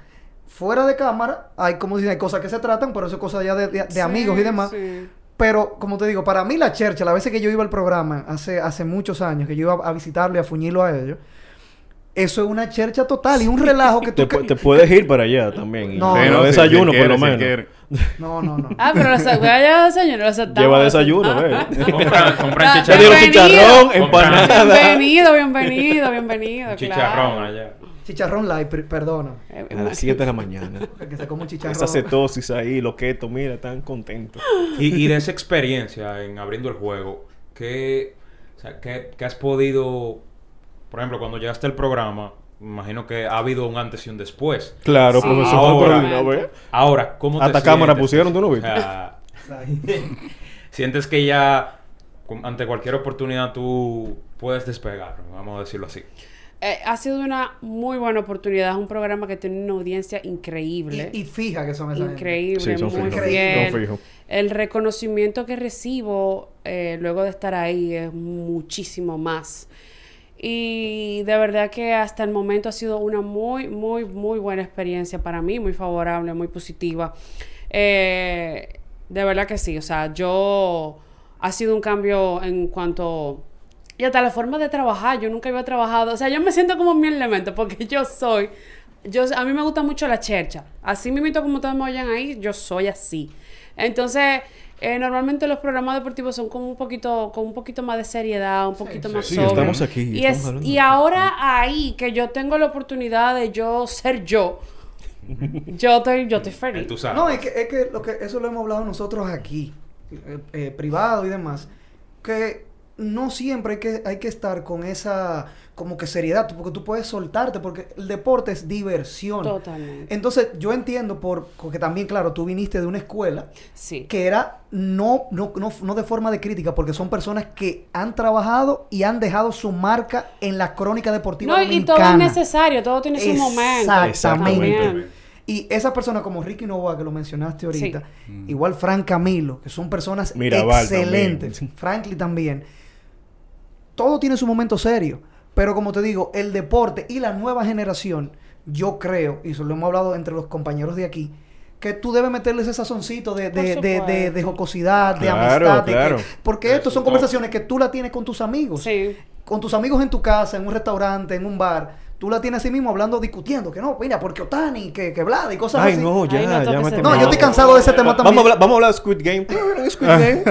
fuera de cámara hay, como dicen, hay cosas que se tratan, pero eso es cosa ya de, de- de Sí, amigos y demás. sí. Pero, como te digo, para mí la chercha, las veces que yo iba al programa, hace, hace muchos años, que yo iba a visitarlo y a fuñirlo a ellos, eso es una chercha total y un relajo que Te, tú... que- te puedes ir para allá también. y No, lleva no, desayuno, si por lo si menos. No, no, no. Ah, pero los lleva desayuno, los aceptamos. Lleva desayuno, ve. Compran, compran Ah, Te dieron chicharrón. Chicharrón, empanada. Bienvenido, bienvenido, bienvenido. Chicharrón claro. allá. Chicharrón light, per- perdona. Eh, A las 7 de la mañana. Que se come un chicharrón. Esa cetosis ahí, lo keto, mira, están contentos. Y, y de esa experiencia en abriendo el juego, ¿qué, o sea, qué- qué has podido, por ejemplo, cuando llegaste al programa, imagino que ha habido un antes y un después. Claro, Sí. profesor. Ahora. Ahora, ¿cómo te Hasta cámara sientes? pusieron, ¿tú no O viste? Sientes que ya ante cualquier oportunidad tú puedes despegar, vamos a decirlo así. Eh, ha sido una muy buena oportunidad. Es un programa que tiene una audiencia increíble. Y, y fija que son esa gente. increíble, Sí, son muy fijos. fiel. Son fijos. El reconocimiento que recibo eh, luego de estar ahí es muchísimo más. Y de verdad que hasta el momento ha sido una muy, muy, muy buena experiencia para mí, muy favorable, muy positiva. Eh, de verdad que sí, o sea, yo ha sido un cambio en cuanto... Y hasta la forma de trabajar, yo nunca había trabajado, o sea, yo me siento como mi elemento porque yo soy, yo, a mí me gusta mucho la chercha, así mismo como ustedes me oyen ahí, yo soy así. Entonces, eh, normalmente los programas deportivos son como un poquito, con un poquito más de seriedad, un poquito más Sí, estamos aquí, Y, estamos es- y de- ahora ahí que yo tengo la oportunidad de yo ser yo, yo estoy, yo estoy feliz. Tú sabes. No, es que, es que, lo que eso lo hemos hablado nosotros aquí, eh, eh, privado y demás, que no siempre hay que, hay que estar con esa como que seriedad, porque tú puedes soltarte, porque el deporte es diversión. Totalmente. Entonces, yo entiendo por, porque también, claro, tú viniste de una escuela Sí. que era no, no, no, no de forma de crítica, porque son personas que han trabajado y han dejado su marca en la crónica deportiva No, y todo es necesario, todo tiene su momento. Exactamente. También. Y esas personas como Ricky Novoa, que lo mencionaste ahorita, Mm. igual Frank Camilo, que son personas Mirabal excelentes, también. Franklin también, todo tiene su momento serio. Pero como te digo, el deporte y la nueva generación, yo creo, y eso lo hemos hablado entre los compañeros de aquí, que tú debes meterles ese sazoncito de, de, de, de- jocosidad, de Claro, amistad. de que- claro. porque su son conversaciones que tú la tienes con tus amigos Sí. con tus amigos en tu casa, en un restaurante, en un bar, tú la tienes así mismo hablando, discutiendo, que no, mira, porque Otani, que, que Vlad y cosas Ay, así. no, ya, Ay, no ya toques me No, yo estoy cansado de ese tema también. Vamos a hablar, vamos a hablar de Squid Game. ¿Tú no viste Squid Game?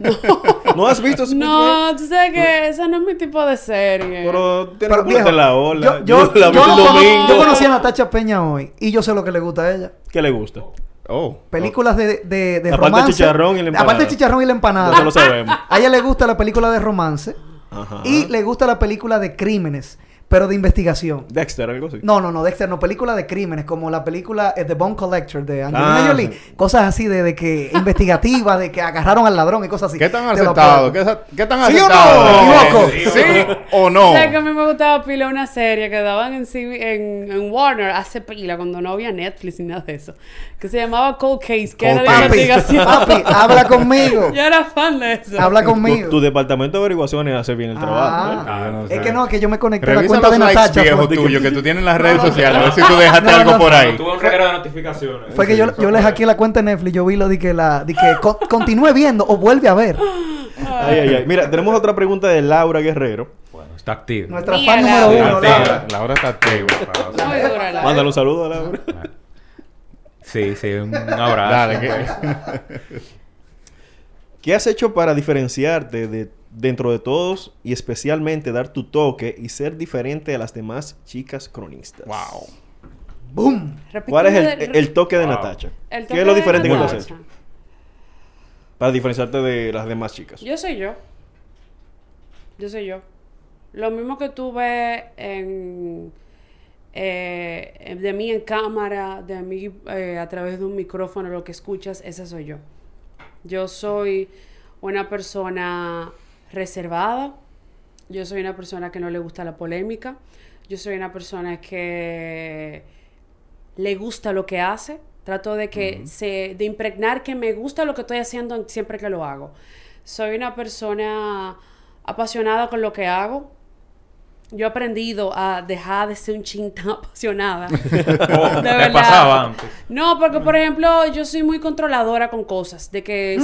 no. Has visto Squid Game? No, tú sabes que ese no es mi tipo de serie. Pero tienes Pero, viejo, la ola. Yo, yo, yo- el domingo. conocí a Natacha Peña hoy y yo sé lo que le gusta a ella. ¿Qué le gusta? Oh. Películas de, de, de Aparte romance. chicharrón y la empanada. Aparte del chicharrón y la empanada. Eso lo sabemos. A ella le gusta la película de romance Ajá. y le gusta la película de crímenes, pero de investigación. Dexter, algo así. No, no, no, Dexter, no, película de crímenes, como la película eh, The Bone Collector de Angelina Ah. Jolie. Cosas así de, de que investigativas, de que agarraron al ladrón y cosas así. ¿Qué tan aceptado? ¿Qué, qué tan ¿Sí o no? aceptado? ¿Me equivoco? ¿Sí o no? O sea, que a mí me gustaba pila una serie que daban en, en, en Warner hace pila, cuando no había Netflix ni nada de eso, que se llamaba Cold Case, que Cold era de. Papi, investigación. papi, habla conmigo. Yo era fan de eso. Habla Tu, conmigo. tu departamento de averiguaciones hace bien el trabajo. Ah. ¿eh? Ah, Yo no Es que no, que yo me conecté a la Revisa cuenta de Natacha. Fue, tuyos que tú tienes en las redes sociales. A ver si tú dejaste algo por ahí. Tuve un reguero de notificaciones. fue que yo, yo le hackeé la cuenta de Netflix, yo vi lo de que la, de que con- continúe viendo o vuelve a ver. Ay, ay, ay. Mira, tenemos otra pregunta de Laura Guerrero. Bueno, está activo. Nuestra fan Laura. número uno, Laura. Laura. Laura está activa. Muy dura la Mándale un saludo a Laura. Sí, sí, un abrazo. Dale, que... ¿Qué has hecho para diferenciarte de, dentro de todos y especialmente dar tu toque y ser diferente a las demás chicas cronistas? Wow. ¡Boom! ¿Cuál es el, toque de Wow. Natacha? el ¿Qué es lo diferente que tú has hecho? Para diferenciarte de las demás chicas. Yo soy yo. Yo soy yo. Lo mismo que tú ves en, eh, de mí en cámara, de mí eh, a través de un micrófono, lo que escuchas, esa soy yo. Yo soy una persona reservada. Yo soy una persona que no le gusta la polémica. Yo soy una persona que le gusta lo que hace. Trato de que se, de impregnar que me gusta lo que estoy haciendo siempre que lo hago. Soy una persona apasionada con lo que hago. Yo he aprendido a dejar de ser un chin tan apasionada. Oh, De ¿Te verdad. pasaba antes? No, porque por ejemplo, yo soy muy controladora con cosas. De que,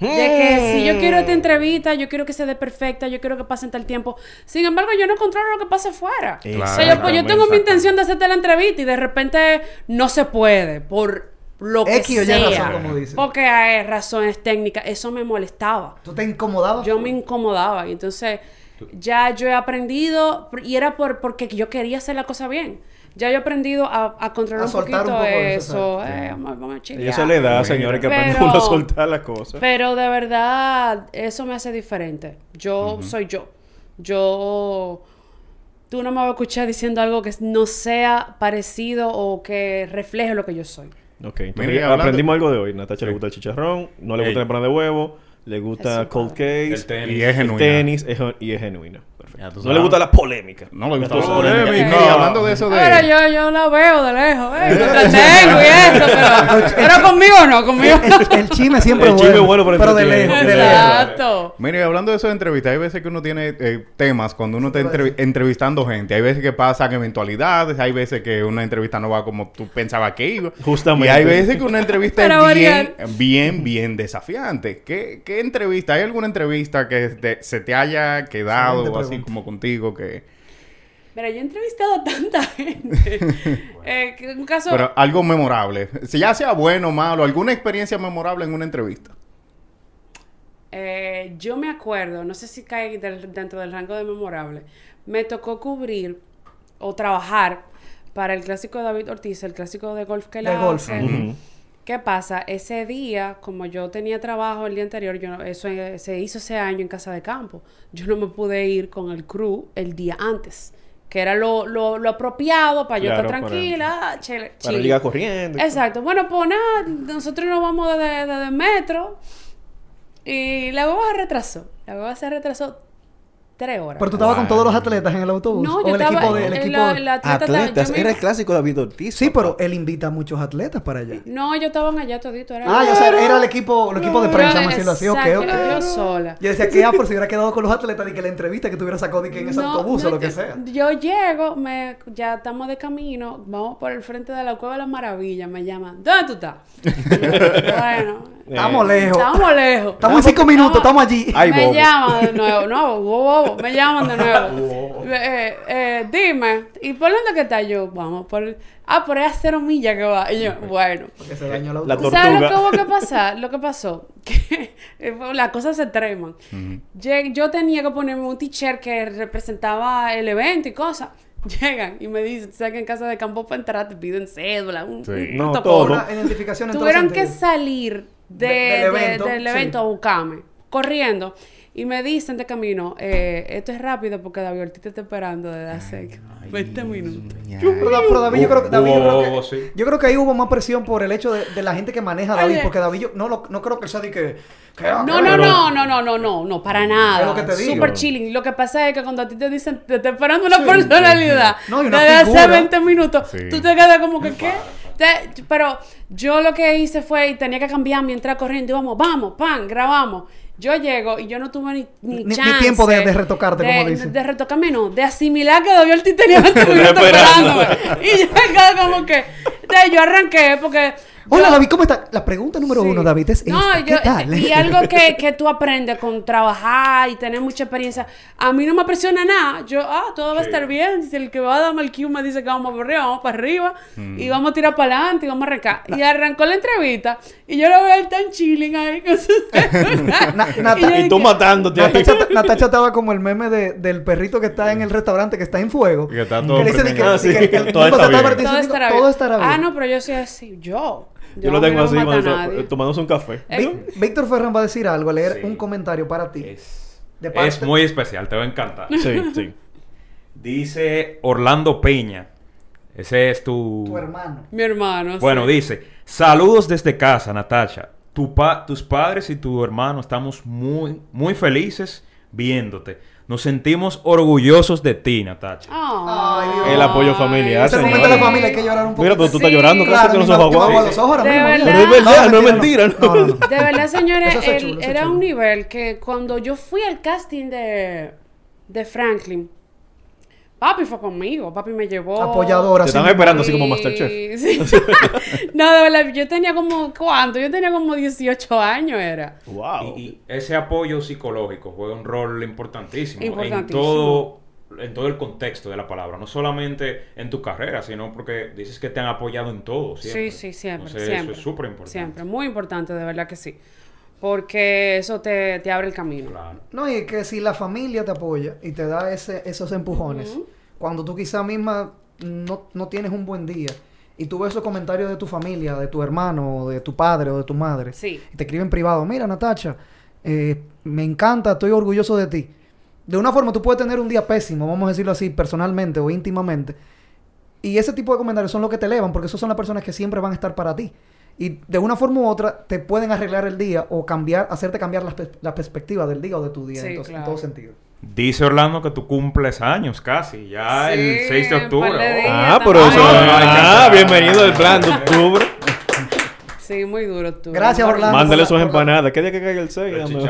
de que si yo quiero esta entrevista, yo quiero que se dé perfecta, yo quiero que pase en tal tiempo. Sin embargo, yo no controlo lo que pase fuera. Claro, o sea, yo, pues, yo tengo mi intención de hacerte la entrevista y de repente no se puede por lo que X o Y sea. razón, como dicen. Porque hay razones técnicas. Eso me molestaba ¿Tú te incomodabas? yo me incomodaba y entonces ya yo he aprendido y era por porque yo quería hacer la cosa bien. Ya yo he aprendido a, a controlar A un poquito un poco eso, eso eh, vamos, vamos a Y esa le da, señores, que aprende uno a soltar las cosas. pero de verdad eso me hace diferente. Yo soy yo. Yo tú no me vas a escuchar diciendo algo que no sea parecido o que refleje lo que yo soy. Ok, entonces Mira, hablando- aprendimos algo de hoy. Natacha le gusta el chicharrón, no le Ey. gusta el pan de huevo, le gusta cold case, El tenis. Y es el tenis es y es genuina. Perfecto. No sabes. le gusta la polémica. No le gusta La la polémica. polémica. Ok. Y hablando de eso de... Ahora yo, yo la veo de lejos, eh, me entretengo y eso, pero, pero conmigo no, conmigo no. El, el chisme siempre El es chisme bueno, bueno, pero de lejos, de lejos. Exacto. Mire, hablando de eso de entrevistas, hay veces que uno tiene eh, temas cuando uno está entrevi- entrevistando gente. Hay veces que pasan eventualidades, hay veces que una entrevista no va como tú pensabas que iba. Justamente. Y hay veces que una entrevista es bien, bien, bien desafiante. ¿Qué, qué entrevista? ¿Hay alguna entrevista que te- se te haya quedado Excelente así como contigo que... Mira, yo he entrevistado a tanta gente. Eh, que un caso... Pero algo memorable. Si ya sea bueno o malo, alguna experiencia memorable en una entrevista. Eh, yo me acuerdo, no sé si cae del- dentro del rango de memorable, me tocó cubrir o trabajar para el clásico de David Ortiz, el clásico de golf que De la golf. hace. Ujú. ¿Qué pasa? Ese día, como yo tenía trabajo el día anterior, yo no- eso se hizo ese año en casa de campo. Yo no me pude ir con el crew el día antes, que era lo, lo, lo apropiado para yo estar para- tranquila, chile- Para llegar corriendo. Exacto. Bueno, pues nada, nosotros nos vamos desde, desde el metro y la hueva se retrasó. La hueva se retrasó tres horas. Pero tú estabas con todos los atletas en el autobús. no, o yo el estaba equipo de, el en equipo la- de- la atleta- Atletas, yo me era el clásico David Ortiz. Sí, papá. pero él invita a muchos atletas para allá. No, yo estaban allá todito. Era Ah, ya sé, era el equipo, el equipo de prensa, a decirlo así. Ok, Exacto, ok. Yo sola. Yo decía que ah, por si hubiera quedado con los atletas y que la entrevista que tuviera sacado de que en ese No, autobús no, o lo que yo- sea. Yo llego, me, ya estamos de camino, vamos por el frente de la Cueva de las Maravillas, me llaman, ¿dónde tú estás? Yo, bueno, Estamos lejos. estamos lejos. Estamos en cinco minutos, estamos allí. Me llaman de nuevo, no, me llaman de nuevo. Eh, eh, dime, ¿y por dónde que está yo? Vamos, por... Ah, por ahí a cero millas que va. Y yo, bueno. Porque se dañó La autobús. tortuga. ¿Sabes lo que hubo que pasar? Lo que pasó, que eh, las cosas se treman. Yo tenía que ponerme un t-shirt que representaba el evento y cosas. Llegan y me dicen, sabes que en casa de campo para entrar te piden cédula, un, Sí. un No, todo. Una identificación en Tuvieron todo que salir de- De- del de- evento, del sí. evento a buscarme, corriendo. Y me dicen de camino, eh, esto es rápido porque David Ortiz te está esperando desde hace 20 minutos. Pero, Da- pero David, yo creo, que- David, yo creo que, sí. yo creo que ahí hubo más presión por el hecho de, de la gente que maneja a David, porque David yo no, lo- no creo que él sea de que... que- No, no, no, no, no, no, no, no, para nada. Es lo que te digo. Super chilling. Lo que pasa es que cuando a ti te dicen, te está esperando una personalidad No, y una desde hace figura. 20 minutos, Sí. tú te quedas como que, ¿qué? Te- pero yo lo que hice fue, y tenía que cambiarme, entrar corriendo, y vamos, vamos, pan, grabamos. Yo llego y yo no tuve ni, ni, Ni- ni tiempo de- de retocarte, de- como dicen. De, retocarme, no, de asimilar que David Ortiz tenía 20 minutos Esperando. esperándome. Y yo como que, de- yo arranqué porque... Hola yo- David, ¿cómo está? La pregunta número Sí. uno, David, es No, esta. yo- ¿Qué tal? Y algo que, que tú aprendes con trabajar y tener mucha experiencia. A mí no me presiona nada. Yo, ah, todo va a estar bien. Si el que va a darme el cue me dice que vamos para arriba, vamos para arriba. Y vamos a tirar para adelante y vamos a arrancar. Y arrancó la entrevista. Y yo lo veo él tan chilling ahí con su Na- Nata- yo Y tú dije, matándote ahí. Natacha, Natacha estaba como el meme de- del perrito que está en el restaurante que está en fuego. Y que está todo le dice que. Ah, sí. que Todo estará bien. Ah, no, pero yo soy así. Yo. Yo lo tengo así, tomándose un café. Eh, Víctor Ferran va a decir algo, a leer Sí. un comentario para ti. Es, De parte- es muy especial, te va a encantar. Sí, sí. Dice Orlando Peña. Ese es tu... Tu hermano. Mi hermano. Bueno, sí. dice, saludos desde casa, Natacha. Tu pa- tus padres y tu hermano estamos muy, muy felices viéndote. Nos sentimos orgullosos de ti, Natacha. Dios. El apoyo familiar, Ese momento de la familia hay que llorar un poco. Mira, pero tú estás Sí, llorando, casi ni los ojos que aguados. los ojos ahora De mismo. verdad. Pero es verdad, no es mentira. No, no, no. De verdad, señores, era chulo. un nivel que cuando yo fui al casting de, de Franklin, papi fue conmigo, papi me llevó. Apoyadora. Te están esperando así como Masterchef. sí. no, de verdad, yo tenía como, ¿cuánto? Yo tenía como 18 años, era. Wow. Y, y ese apoyo psicológico juega un rol importantísimo, en todo en todo el contexto de la palabra, no solamente en tu carrera, sino porque dices que te han apoyado en todo. Siempre. Sí, sí, siempre, Entonces, siempre. Eso es súper importante. Siempre, muy importante, de verdad que sí. Porque eso te, te abre el camino. Claro. No, y que si la familia te apoya y te da ese, esos empujones, cuando tú quizá misma no, no tienes un buen día y tú ves esos comentarios de tu familia, de tu hermano, o de tu padre o de tu madre, Sí. y te escriben privado, mira Natacha, eh, me encanta, estoy orgulloso de ti. De una forma tú puedes tener un día pésimo, vamos a decirlo así, personalmente o íntimamente, Y ese tipo de comentarios son los que te elevan, porque esos son las personas que siempre van a estar para ti. Y de una forma u otra te pueden arreglar el día o cambiar, hacerte cambiar la, la perspectiva del día o de tu día, Sí, entonces, claro. en todo sentido. Dice Orlando que tú cumples años casi, ya Sí, el 6 de octubre. de oh. Ah, pero eso. Ay, Ah, bienvenido del plan de octubre. Sí, muy duro tú. Gracias, Orlando. Mándale sus empanadas. ¿Qué día que caiga el 6? El. El miércoles,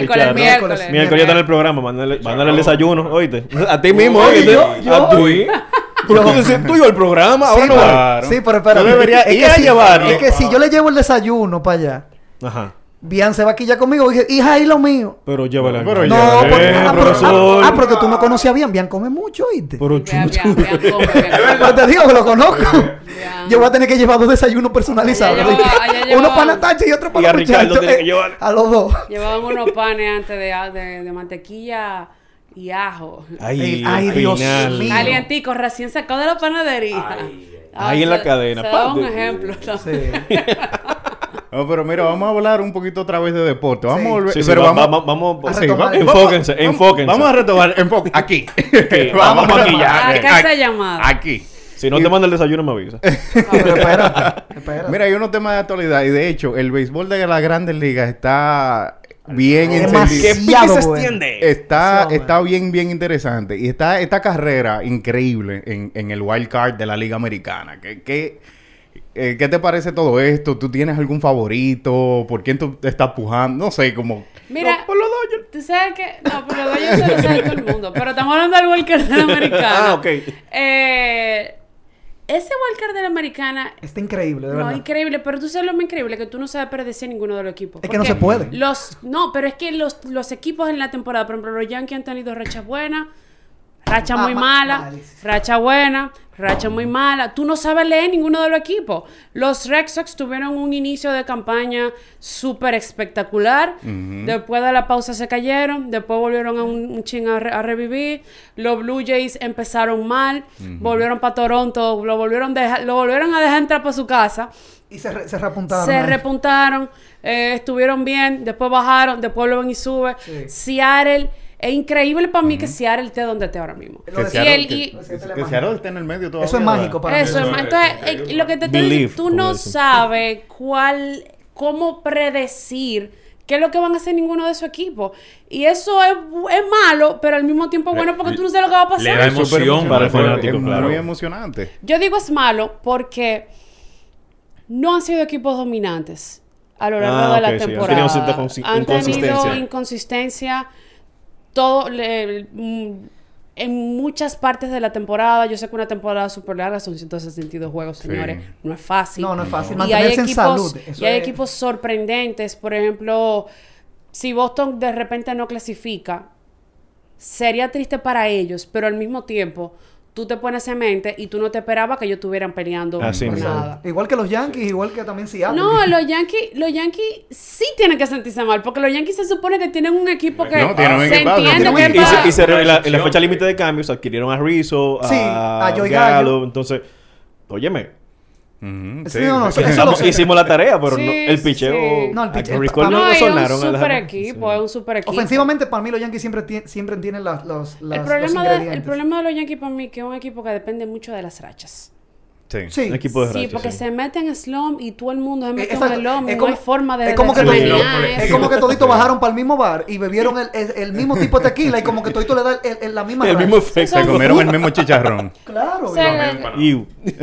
el Chicharrón. miércoles. Miércoles ya está en el programa. Mándale, mándale el desayuno, oíste. A ti mismo, oíste. A ti. Pero tú dices tuyo el programa, ahora Sí, no pero-. Sí, pero espera. Tú deberías ir a si, llevarle. Es que si yo le llevo el desayuno para allá, Ajá. Bian se va aquí ya conmigo. y dije, hija, ahí lo mío. Pero llévala. Pero No, porque, eh, ah, pero, profesor. ah, ah, porque tú no conocías a Bian. Bian come mucho, ¿oíste? Pero vean. Pero te digo que lo conozco. Vean. Yo voy a tener que llevar dos desayunos personalizados. Allá llevaba- allá Uno llevaba- para Natacha y otro Y para a los Ricardo muchachos. tiene que eh, llevar. A los dos. Llevaban unos panes antes de, de, de mantequilla y ajo. Ay, Dios mío. Calientico, recién sacado de la panadería. Ay, Ahí en la se- cadena, Se da un ejemplo. ¿no? Sí. No, pero mira, vamos a hablar un poquito otra vez de deporte. Vamos Sí. a volver. Sí, sí, pero va- vamos, va- vamos, A sí, retomar. va- enfóquense, vamos- enfóquense. Vamos a retomar. Enfoque. Aquí. vamos a maquillar. Acá esa llamada. Aquí. Si no te manda el desayuno, me avisa. No, pero espérate. espérate. Mira, hay unos temas de actualidad y de hecho, el béisbol de las grandes ligas está bien encendido. ¿Qué se bueno. Está, Sí, está bien, bien interesante. Y está esta carrera increíble en, en el wild card de la Liga Americana. ¿Qué, qué, eh, ¿Qué te parece todo esto? ¿Tú tienes algún favorito? ¿Por quién tú te estás pujando? No sé, como... Mira, No, por los Dodgers. tú sabes que. No, por los Dodgers se lo sabe todo el mundo. Pero estamos hablando del Walker de la Americana. Ah, ok. Eh, ese Walker de la Americana. Está increíble, de No, verdad. increíble, pero tú sabes lo más increíble, que tú no sabes predecir ninguno de los equipos. Es que no se puede. Los, no, pero es que los, los equipos en la temporada, por ejemplo, los Yankees han tenido rachas buenas, racha Ah, muy ma- mala, racha buena, racha muy mala. Tú no sabes leer ninguno de los equipos. Los Red Sox tuvieron un inicio de campaña súper espectacular. Después de la pausa se cayeron. Después volvieron a un, un ching a, re- a revivir. Los Blue Jays empezaron mal. Volvieron para Toronto. Lo volvieron, deja- lo volvieron a dejar entrar para su casa. Y se, re- se reapuntaron. Se ahí. repuntaron, eh, estuvieron bien, después bajaron, después vuelven y sube. Sí. Seattle, es increíble para mí que Seattle esté donde esté ahora mismo. Que Y Seattle- el- que- y- el que mágico. Seattle está en el medio todavía. Eso es mágico para eso mí. es. Entonces, eh, lo que te estoy diciendo, tú no sabes cuál, cómo predecir qué es lo que van a hacer ninguno de su equipo. Y eso es, es malo, pero al mismo tiempo bueno porque tú no sabes lo que va a Le da pasar. emoción para el fanático, es claro. muy emocionante. Yo digo es malo porque no han sido equipos dominantes a lo largo Ah, de la ok, sí. Han temporada. tenido han tenido inconsistencia. Todo le- mm, en muchas partes de la temporada. Yo sé que una temporada súper larga son 162 juegos, Sí. señores. No es fácil. No, no es fácil. Y hay Mantenerse en salud. Eso y hay es- equipos sorprendentes. Por ejemplo, si Boston de repente no clasifica, sería triste para ellos, pero al mismo tiempo tú te pones en mente y tú no te esperabas que ellos estuvieran peleando Así por nada. Igual que los Yankees, igual que también Seattle. No, los Yankees, los Yankees sí tienen que sentirse mal, porque los Yankees se supone que tienen un equipo que No, tienen un se entiende que Y, es se- para- y se- en, la, en la excepción. fecha límite de cambios adquirieron a Rizzo, a, Sí, a Joey Gallo. Gallo. Entonces, óyeme, Ujú, Sí, no, no, sí. eso- eso hicimos, lo sé. hicimos la tarea, pero Sí, no, el picheo. sí. No, el picheo- Chris pa- Cole No, no, es sonaron. un super equipo, Sí. es un super equipo. Ofensivamente, para mí los Yankees siempre, siempre tienen las, los, las- el los problema, de, el ingredientes. problema de los Yankees para mí que es un equipo que depende mucho de las rachas. Sí. Sí. Un equipo de sí, rachas, porque sí. se meten en slum y todo el mundo se Eh, mete en slum Es no como- hay forma de es como de Es como que toditos bajaron para el mismo bar y bebieron el, el- el mismo tipo de tequila y como que todito le da el, el- la misma El racha. mismo efecto. Se comieron el mismo chicharrón. Claro. O sea.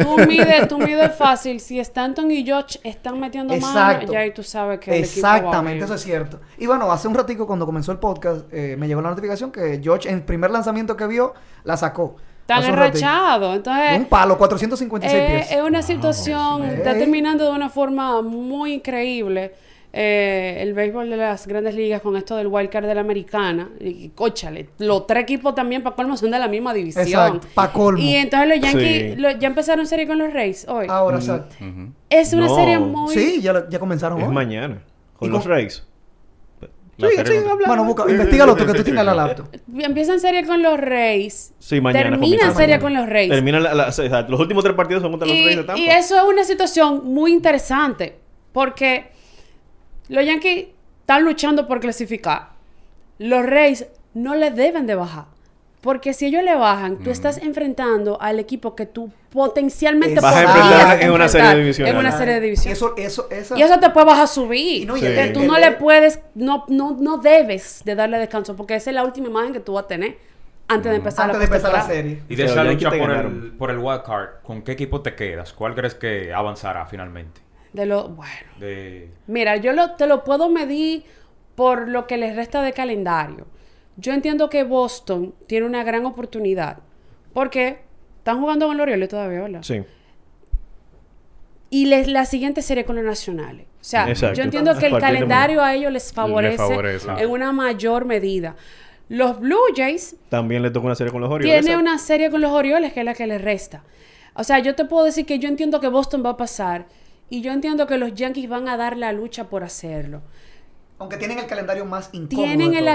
Tú mides, tú mides fácil. Si Stanton y George están metiendo mano, Exacto. ya ahí tú sabes que el Exactamente, eso es cierto. Y bueno, hace un ratico cuando comenzó el podcast, eh, me llegó la notificación que George en el primer lanzamiento que vio, la sacó. Están Hace un ratito. enrachados. Entonces, un palo, 456 Eh, pies. es una situación, está terminando de una forma muy increíble eh, el béisbol de las grandes ligas con esto del wildcard de la americana. Y, cóchale, los tres equipos también para colmo son de la misma división. Exacto, pa' colmo. Y entonces los Yankees Sí. lo- ya empezaron serie con los Rays hoy. Ahora, exacto. Ujú. es una No. serie muy... Sí, ya, comenzaron Es hoy. mañana. Con ¿Y los cómo? Rays. Hablando. Bueno, busca, Sí, sí, investigalo sí, tú que sí, tú sí, sí. la laptop. Empiezan serie con los Rays. Sí, mañana Terminan comienza. serie con los Rays. Termina la, la- o sea, los últimos tres partidos son contra los Rays de Y, Tampa. y eso es una situación muy interesante porque los Yankees están luchando por clasificar. Los Rays no le deben de bajar. Porque si ellos le bajan, tú estás enfrentando al equipo que tú potencialmente Vas a enfrentar en una serie divisional. En una serie de eso, eso, esa- Y eso te puede bajar a subir. Y no, Sí. el- tú no el- le puedes, no, no, no debes de darle descanso, porque esa es la última imagen que tú vas a tener antes de empezar antes la de empezar la serie. Y de esa lucha por el, por el wild card, ¿con qué equipo te quedas? ¿Cuál crees que avanzará finalmente? De lo, bueno. De... Mira, yo lo, te lo puedo medir por lo que les resta de calendario. Yo entiendo que Boston tiene una gran oportunidad. Porque están jugando con los Orioles todavía, ¿verdad? Sí. Y les, la siguiente serie con los nacionales. O sea, Exacto. yo entiendo que el calendario a ellos les favorece, favorece. en una mayor medida. Los Blue Jays También le toca una serie con los Orioles. tiene una serie con los Orioles que es la que les resta. O sea, yo te puedo decir que yo entiendo que Boston va a pasar y yo entiendo que los Yankees van a dar la lucha por hacerlo. Aunque tienen el calendario más incómodo. Tienen el,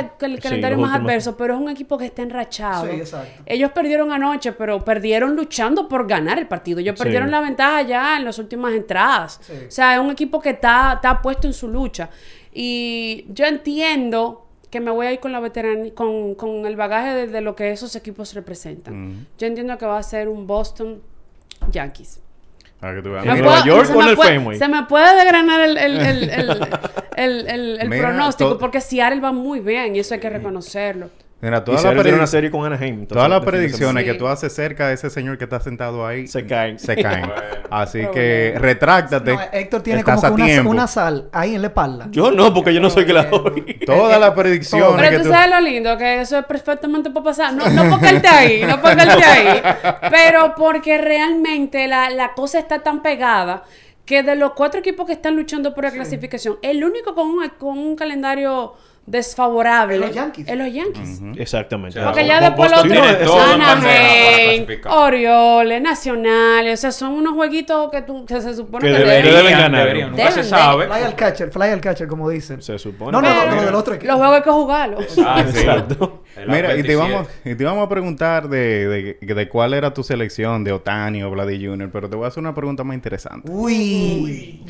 calendario más últimos. adverso, pero es un equipo que está enrachado. Sí, exacto. Ellos perdieron anoche, pero perdieron luchando por ganar el partido. Ellos Sí. perdieron la ventaja ya en las últimas entradas. Sí. O sea, es un equipo que está, está puesto en su lucha. Y yo entiendo que me voy a ir con la veteranía, con, con el bagaje de, de lo que esos equipos representan. Yo entiendo que va a ser un Boston Yankees. Para que tú veas. ¿En Me Mira, Nueva puedo- York se o en el puede- Fenway? Se me puede desgranar el, el, el, el, el- el- el Mira, pronóstico porque Seattle va muy bien y eso hay que reconocerlo. Mira, Y todas las una serie con Anaheim. entonces, todas las predicciones que tú haces cerca de ese señor que está sentado ahí Se caen. se caen. Así que bueno. retráctate. No, Héctor tiene Estás como que una, una sal ahí en la espalda. Yo no, porque yo no soy que la doy. Todas las predicciones Pero que tú tú... sabes lo lindo, que eso es perfectamente puede pasar. No, no porque él esté ahí, no porque él esté ahí, pero porque realmente la, la cosa está tan pegada que de los cuatro equipos que están luchando por la clasificación, el único con un, con un calendario desfavorable Es los Yankees. es los Yankees. Exactamente. O sea, Porque ya después los otros, en Anaheim. Orioles, Nacionales, o sea, son unos jueguitos que, tú, que se supone Que que, debe- deben- deben ganar. deberían, nunca Deben, se sabe. Fly al catcher, fly al catcher, como dicen. Se supone. No, no, Pero- no, lo del otro equipo. Los juegos hay que jugarlos. Ah, sí. Exacto. Mira, y te, 27. íbamos, y te íbamos a preguntar de, de, de cuál era tu selección de Otani o Vladi Jr., pero te voy a hacer una pregunta más interesante. Uy.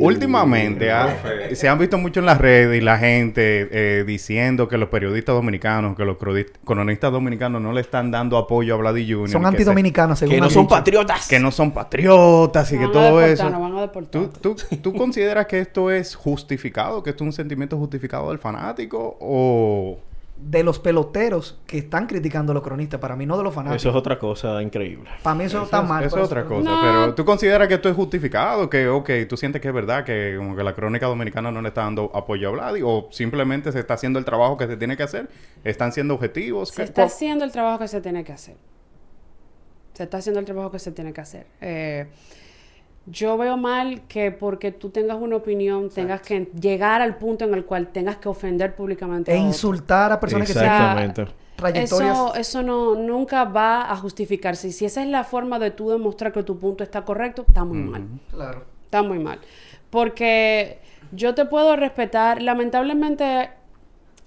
Últimamente ah, se han visto mucho en las redes y la gente eh, diciendo que los periodistas dominicanos, que los cronistas dominicanos no le están dando apoyo a Vladi Jr. Son que se- antidominicanos, según Que no son dicho. patriotas. que no son patriotas y que a todo deportar, eso. van a deportar. ¿Tú, tú, tú consideras que esto es justificado? ¿Que esto es un sentimiento justificado del fanático? ¿O De los peloteros que están criticando a los cronistas, para mí, no de los fanáticos. Eso es otra cosa increíble. Para mí eso, está mal. Eso es otra cosa. No. Pero tú consideras que esto es justificado, que, ok, tú sientes que es verdad que como que la crónica dominicana no le está dando apoyo a Vladi, o simplemente se está haciendo el trabajo que se tiene que hacer, están siendo objetivos. Se ¿Qué- está haciendo el trabajo que se tiene que hacer. Se está haciendo el trabajo que se tiene que hacer. Eh, yo veo mal que porque tú tengas una opinión tengas que llegar al punto en el cual tengas que ofender públicamente. E a insultar a personas que sean trayectorias. Eso, eso no, nunca va a justificarse. Y si esa es la forma de tú demostrar que tu punto está correcto, está muy mal. Claro. Está muy mal. Porque yo te puedo respetar, lamentablemente,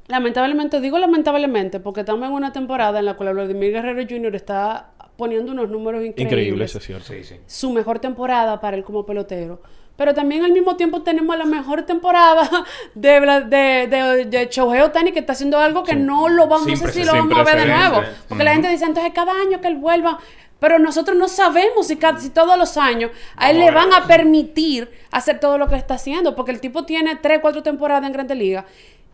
lamentablemente, digo lamentablemente, porque estamos en una temporada en la cual Vladimir Guerrero Jr. está poniendo unos números increíbles. Increíble, eso es cierto. Sí, sí. Su mejor temporada para él como pelotero. Pero también al mismo tiempo tenemos la mejor temporada de, de, de, de Shohei Ohtani que está haciendo algo que no lo vamos, no sé si lo vamos a ver de nuevo. Porque la gente dice entonces cada año que él vuelva. Pero nosotros no sabemos si, cada- si todos los años a él le van a permitir hacer todo lo que está haciendo. Porque el tipo tiene tres, cuatro temporadas en Grandes Ligas.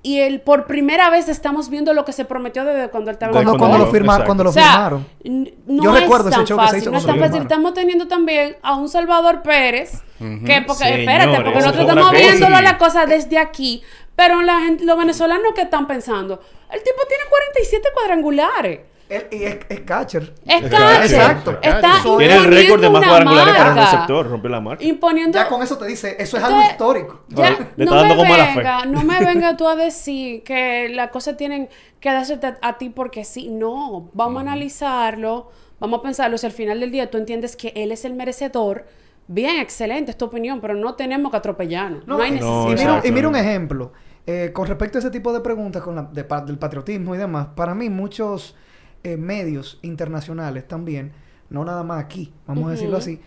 Y él por primera vez estamos viendo lo que se prometió desde cuando él estaba Cuando, el cuando cuando lo lo- firmaron, exacto. cuando lo o sea, firmaron. n- no Yo es recuerdo ese tan show que se fácil, hizo no es tan fácil. Estamos teniendo también a un Salvador Pérez, que porque, Señores, espérate, porque nosotros es estamos cosa. viendo la cosa desde aquí, pero la gente, los venezolanos que están pensando, el tipo tiene 47 cuadrangulares. Él, y es, es catcher. Es Es catcher. Exacto. Está Tiene el récord de más cuadrangulares para un receptor. Rompió la marca. Imponiendo Ya con eso te dice, eso es algo histórico. Ya, Le está no dando me con mala fe. venga, no me venga tú a decir que las cosas tienen que darse a, ti porque sí. No, vamos a analizarlo, vamos a pensarlo. Si al final del día tú entiendes que él es el merecedor, bien, excelente, es tu opinión, pero no tenemos que atropellarnos. No, hay necesidad. No, y, mira, exacto. y mira un ejemplo. eh, con respecto a ese tipo de preguntas con la- de del patriotismo y demás, para mí muchos eh, medios internacionales también, no nada más aquí, vamos a decirlo así,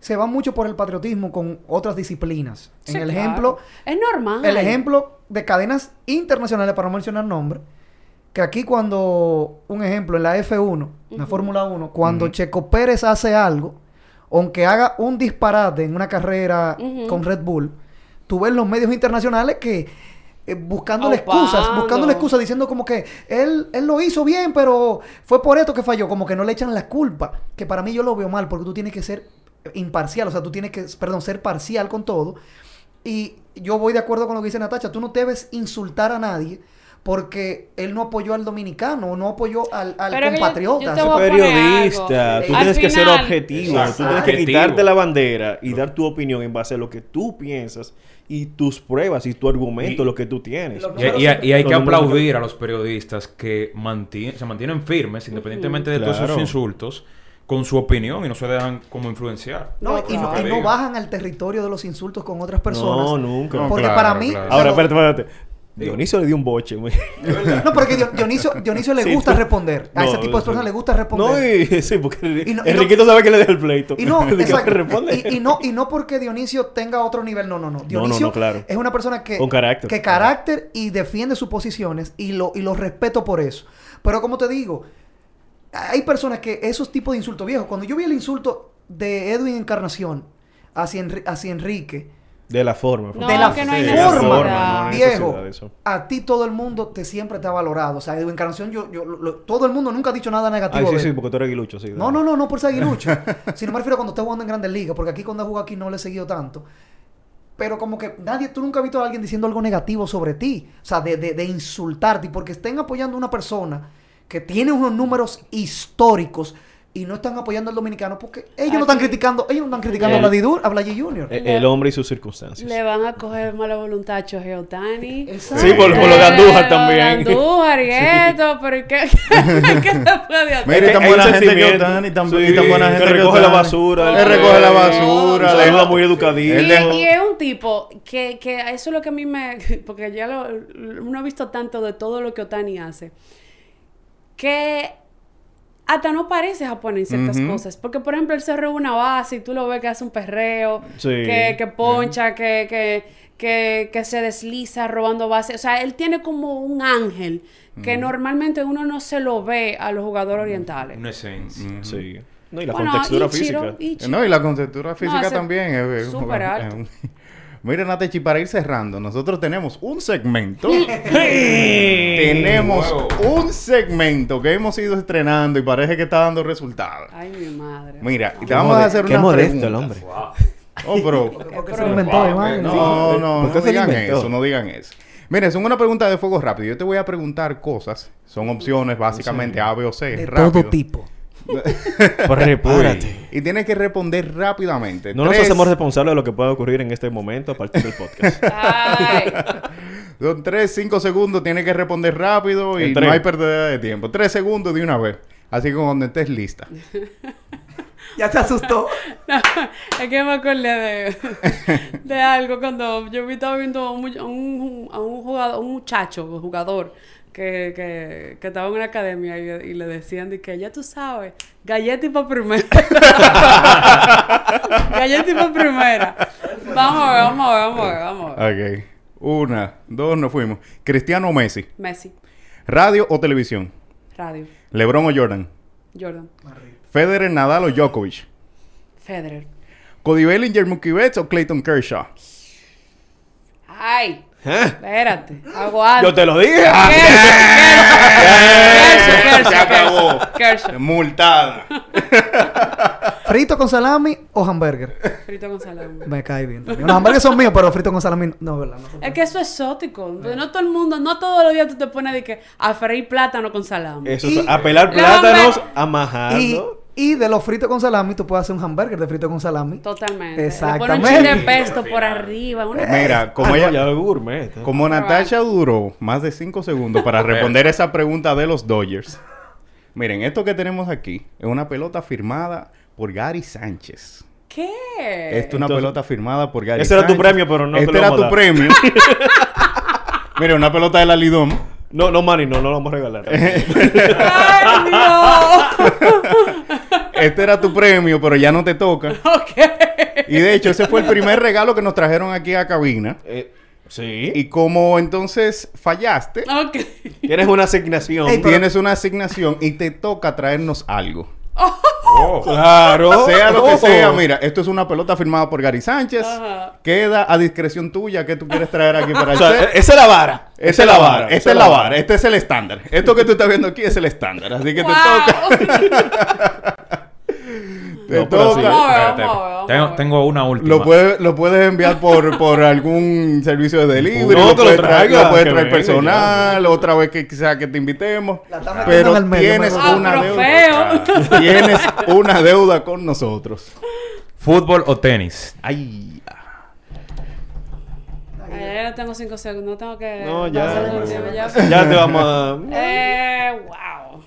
se van mucho por el patriotismo con otras disciplinas. Sí, en el claro. ejemplo, Es normal. el ejemplo de cadenas internacionales, para no mencionar nombres, que aquí cuando, un ejemplo, en la F1, en la Fórmula 1, cuando Checo Pérez hace algo, aunque haga un disparate en una carrera con Red Bull, tú ves los medios internacionales que eh, buscándole Aupando. excusas, buscándole excusas, diciendo como que él, él lo hizo bien, pero fue por esto que falló, como que no le echan la culpa, que para mí yo lo veo mal, porque tú tienes que ser imparcial, o sea, tú tienes que, perdón, ser parcial con todo. Y yo voy de acuerdo con lo que dice Natacha, tú no debes insultar a nadie porque él no apoyó al dominicano, no apoyó al, al yo- compatriota. yo poner periodista, tú Al tienes que ser objetivo, tú tienes que quitarte la bandera y dar tu opinión en base a lo que tú piensas y tus pruebas y tu argumento, Y- lo que tú tienes. Y, y- y hay que aplaudir a los periodistas que manti- se mantienen firmes, independientemente de todos esos Claro. insultos, con su opinión y no se dejan como influenciar. No, y, no, y no Diga. bajan al territorio de los insultos con otras personas. No, nunca. No, Porque claro, para mí... claro. Ahora, espérate, espérate. Dionisio le dio un boche. güey. No, porque Dion- Dionisio, Dionisio le Sí, gusta tú- responder. A ese tipo de personas le gusta responder. No, y, sí, porque Y no- y Enriquito sabe que le deja el pleito. Y no. Y, y no, y no porque Dionisio tenga otro nivel, no, no, no. Dionisio claro. es una persona que, Con carácter. que carácter y defiende sus posiciones y lo, y lo respeto por eso. Pero como te digo, hay personas que esos tipos de insultos viejos, cuando yo vi el insulto de Edwin Encarnación hacia, Enri- hacia Enrique, De la forma. No, de la que no hay Sí, forma, de la forma, no hay viejo, necesidad de eso. a ti todo el mundo te siempre te ha valorado. O sea, Edwin Encarnación, yo, yo, lo- todo el mundo nunca ha dicho nada negativo Ay, sí, de sí, porque tú eres aguilucho, sí. No, no, no, no por ser aguilucho. sino me refiero a cuando está jugando en Grandes Ligas, porque aquí cuando he jugado aquí no le he seguido tanto. Pero como que nadie, tú nunca has visto a alguien diciendo algo negativo sobre ti. O sea, de, de, de insultarte. Y porque estén apoyando a una persona que tiene unos números históricos y no están apoyando al dominicano porque ellos no están criticando, ellos no están criticando El- a Vladidur, a Vladi Junior. El, el hombre y sus circunstancias. Le van a coger mala voluntad a Ohtani. Exacto. Sí, por, por lo de Andújar Eh, también. lo de Andújar y esto, pero ¿y ¿qué, ¿qué se puede hacer? Mira, tan buena gente que. Otani, tan, Sí, tan buena gente que recoge la basura. Él recoge la basura. Le- saluda muy educadito. Y, es un tipo que, que eso es lo que a mí me... Porque ya lo, uno ha visto tanto de todo lo que Otani hace. Que hasta no parece japonés en ciertas cosas. Porque, por ejemplo, él se roba una base y tú lo ves que hace un perreo, Sí. que, que poncha, que, que, que, que se desliza robando bases. O sea, él tiene como un ángel que normalmente uno no se lo ve a los jugadores orientales. Una esencia. Sí. No, y la Bueno, contextura Ichiro, física. Ichiro. No, y la contextura física también. es- es- súper es- alto. Mira, Natechi, para ir cerrando, nosotros tenemos un segmento. tenemos Wow. un segmento que hemos ido estrenando y parece que está dando resultados. Ay, mi madre. Mira, y te vamos a hacer Qué una modesto pregunta. el hombre. Oh, pero... Porque se inventó, Wow. No, no, ¿Por qué no se digan eso, no digan eso. Miren, son una pregunta de fuego rápido. Yo te voy a preguntar cosas. Son opciones básicamente A, B o C. De rápido. todo tipo. Prepárate. Y tienes que responder rápidamente. No nos hacemos responsables de lo que pueda ocurrir en este momento a partir del podcast. Ay. Son 3, 5 segundos, tienes que responder rápido y no hay pérdida de tiempo. 3 segundos de una vez. Así que cuando estés lista. Ya se asustó. No, es que me acordé de, de algo cuando yo estaba viendo a un, a un, a un jugador, un muchacho, un jugador, que, que, que estaba en una academia y, y le decían de que ya tú sabes, galleta y pa' primera. galleta y pa' primera. Vamos a ver, vamos a ver, vamos a ver, vamos a ver. Ok. Una, dos, nos fuimos. Cristiano o Messi. Messi, Radio o televisión. radio, LeBron o Jordan. Jordan, Federer, Nadal o Djokovic. Federer. Cody Bellinger, Mookie Betts o Clayton Kershaw. Ay, ¿Eh? espérate, aguanta. Yo te lo dije. Kershaw, Se acabó. Kershaw. Multada. ¿Frito con salami o hamburger? Frito con salami. Me cae bien. también. Los hamburgues son míos, pero frito con salami no, ¿verdad? No Es que eso es exótico. No todo el mundo, no todos los días tú te pones de que a freír plátano con salami. Eso Y- es a pelar La plátanos, a majarlo. Y de los fritos con salami, tú puedes hacer un hamburger de frito con salami. Totalmente. Le Exactamente. pone un chile de pesto por arriba. una- Mira, como Ah, no, ella... ya es gourmet. ¿eh? Como Natasha duró más de 5 segundos para responder esa pregunta de los Dodgers. Miren, esto que tenemos aquí es una pelota firmada por Gary Sánchez. ¿Qué? Esta es una Entonces, pelota firmada por Gary ese era tu Sánchez. premio, pero no te Este lo era vamos a tu dar. premio. Mira, una pelota de la Lidom. No, no, Manny, no, no lo vamos a regalar. ¡Ay, Dios! Este era tu premio, pero ya no te toca. ok. Y de hecho, ese fue el primer regalo que nos trajeron aquí a cabina. Eh, Sí. Y como entonces fallaste, Ok. Tienes una asignación. Tienes una asignación y te toca traernos algo. Oh. Claro. Sea lo que Oh. sea, mira, esto es una pelota firmada por Gary Sánchez. Ajá. Queda a discreción tuya que tú quieres traer aquí para O sea, esa es la vara. Esta es la vara, esta es la vara, este es el estándar. Esto que tú estás viendo aquí es el estándar. Así que te toca. Te No, pero sí. Espérate, tengo, una última. Lo puedes, lo puedes enviar por, por algún servicio de delivery, No, lo, puedes traer, lo puedes traer personal, otra vez que quizá que te invitemos. La Pero medio, tienes Ah, una pero deuda. feo. Tienes una deuda con nosotros. ¿Fútbol o tenis? Ay. Eh, ya tengo cinco segundos, no tengo que... No, ya. pasar el tiempo, ya. Ya te vamos a. Eh, wow.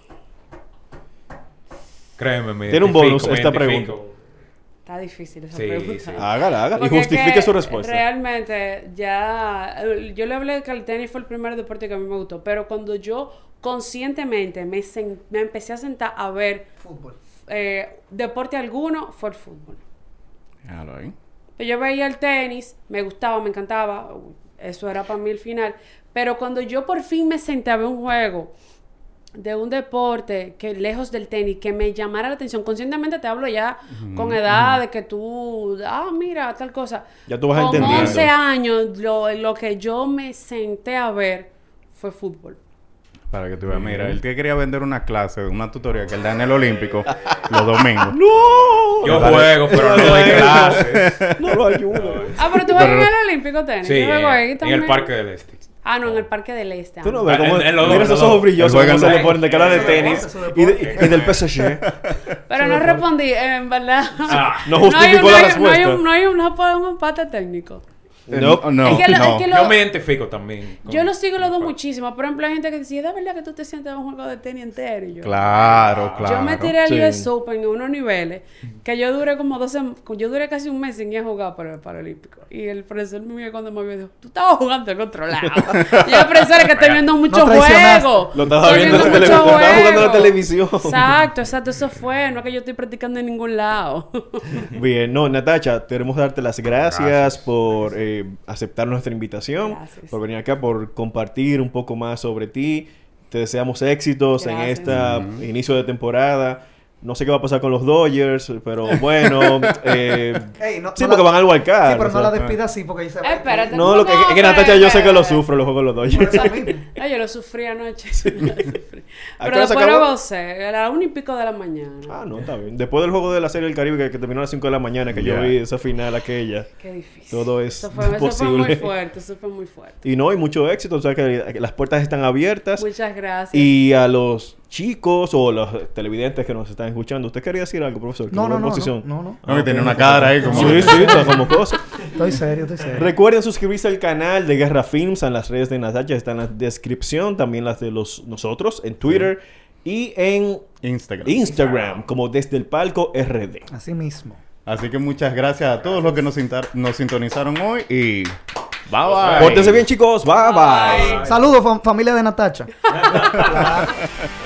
Créeme, me Tiene un bonus me esta identifico. Está difícil esa Sí, pregunta. sí. Hágala, hágala. Y Porque justifique que su respuesta. Realmente, ya. eh, Yo le hablé de que el tenis fue el primer deporte que a mí me gustó. Pero cuando yo conscientemente me, sen- me empecé a sentar a ver Fútbol. eh, deporte alguno, fue el fútbol. Déjalo ahí. Yo veía el tenis, me gustaba, me encantaba. Eso era para mí el final. Pero cuando yo por fin me senté a ver un juego de un deporte que lejos del tenis, que me llamara la atención, conscientemente te hablo ya con edad de que tú, ah, mira, tal cosa. Ya tú vas con entendiendo. 11 años, lo, lo que yo me senté a ver fue fútbol. Para que tú veas, mira, él que quería vender una clase, una tutoría que él da en el Olímpico los domingos. ¡No! Yo Dale. juego, pero no doy clases. No lo ayudo. Ah, pero tú juegas en el Olímpico tenis. Sí, en, en el Parque del Este. Ah, no, en el Parque del Este. Tú no ah. ves cómo. en- en los Mira esos ojos brillosos cómo se le ponen de cara de dos. tenis y, del PSG. Pero no respondí, en verdad. Ah, No hay un- justificó no la hay- respuesta. No hay un, no hay un, no puede- un empate técnico. No, no, Es que lo- no. es que lo- Yo me identifico también. con- Yo lo sigo los dos muchísimo. Por ejemplo, hay gente que dice, ¿de verdad que tú te sientes a un juego de tenis entero? Y yo, Claro, claro. Yo me tiré al Sí. US Open en unos niveles que yo duré como dos sem- yo duré casi un mes sin ir a jugar para el Paralímpico. Y el profesor mío cuando me vio dijo, tú estabas jugando en otro lado. y el profesor es que estoy viendo mucho traicionaste. juego. Lo estaba Estoy viendo en la mucho televisión, estaba jugando en la juego". televisión. Exacto, exacto, eso fue. No es que yo estoy practicando en ningún lado. Bien, no, Natacha, queremos darte las gracias, Gracias. por eh, aceptar nuestra invitación, Gracias. por venir acá, por compartir un poco más sobre ti. Te deseamos éxitos en este inicio de temporada. No sé qué va a pasar con los Dodgers, pero bueno. eh, Ey, no- sí, no porque la- van al wild card. Sí, pero o no sea. la despida así porque dice. Eh, espérate. No, lo que, es que Natacha yo sé que lo sufro los juegos con los Dodgers. yo lo sufrí anoche. Lo sufrí. ¿A qué Pero se después lo gocé. A la una y pico de la mañana. Ah, no, está bien. Después del juego de la Serie del Caribe que, que terminó a las 5 de la mañana, que yo vi esa final aquella. Qué difícil. Todo es eso fue, eso fue posible. muy fuerte. Eso fue muy fuerte. Y no, y mucho éxito, o sea que que las puertas están abiertas. Muchas gracias. Y a los chicos o los televidentes que nos están escuchando, ¿usted quería decir algo, profesor? No, no, no, posición. no, no, no. No, que tiene una cara ahí como... Sí, sí, está como cosa. Estoy serio, estoy serio. Recuerden suscribirse al canal de Guerra Films en las redes de Natacha, está en la descripción, también las de los nosotros en Twitter y en Instagram. Instagram como desde el palco RD. Así mismo. Así que muchas gracias a todos los que nos, sintonizaron hoy y... Bye bye. Pórtense bien, chicos. Bye bye. Bye. Saludos, fam- familia de Natacha.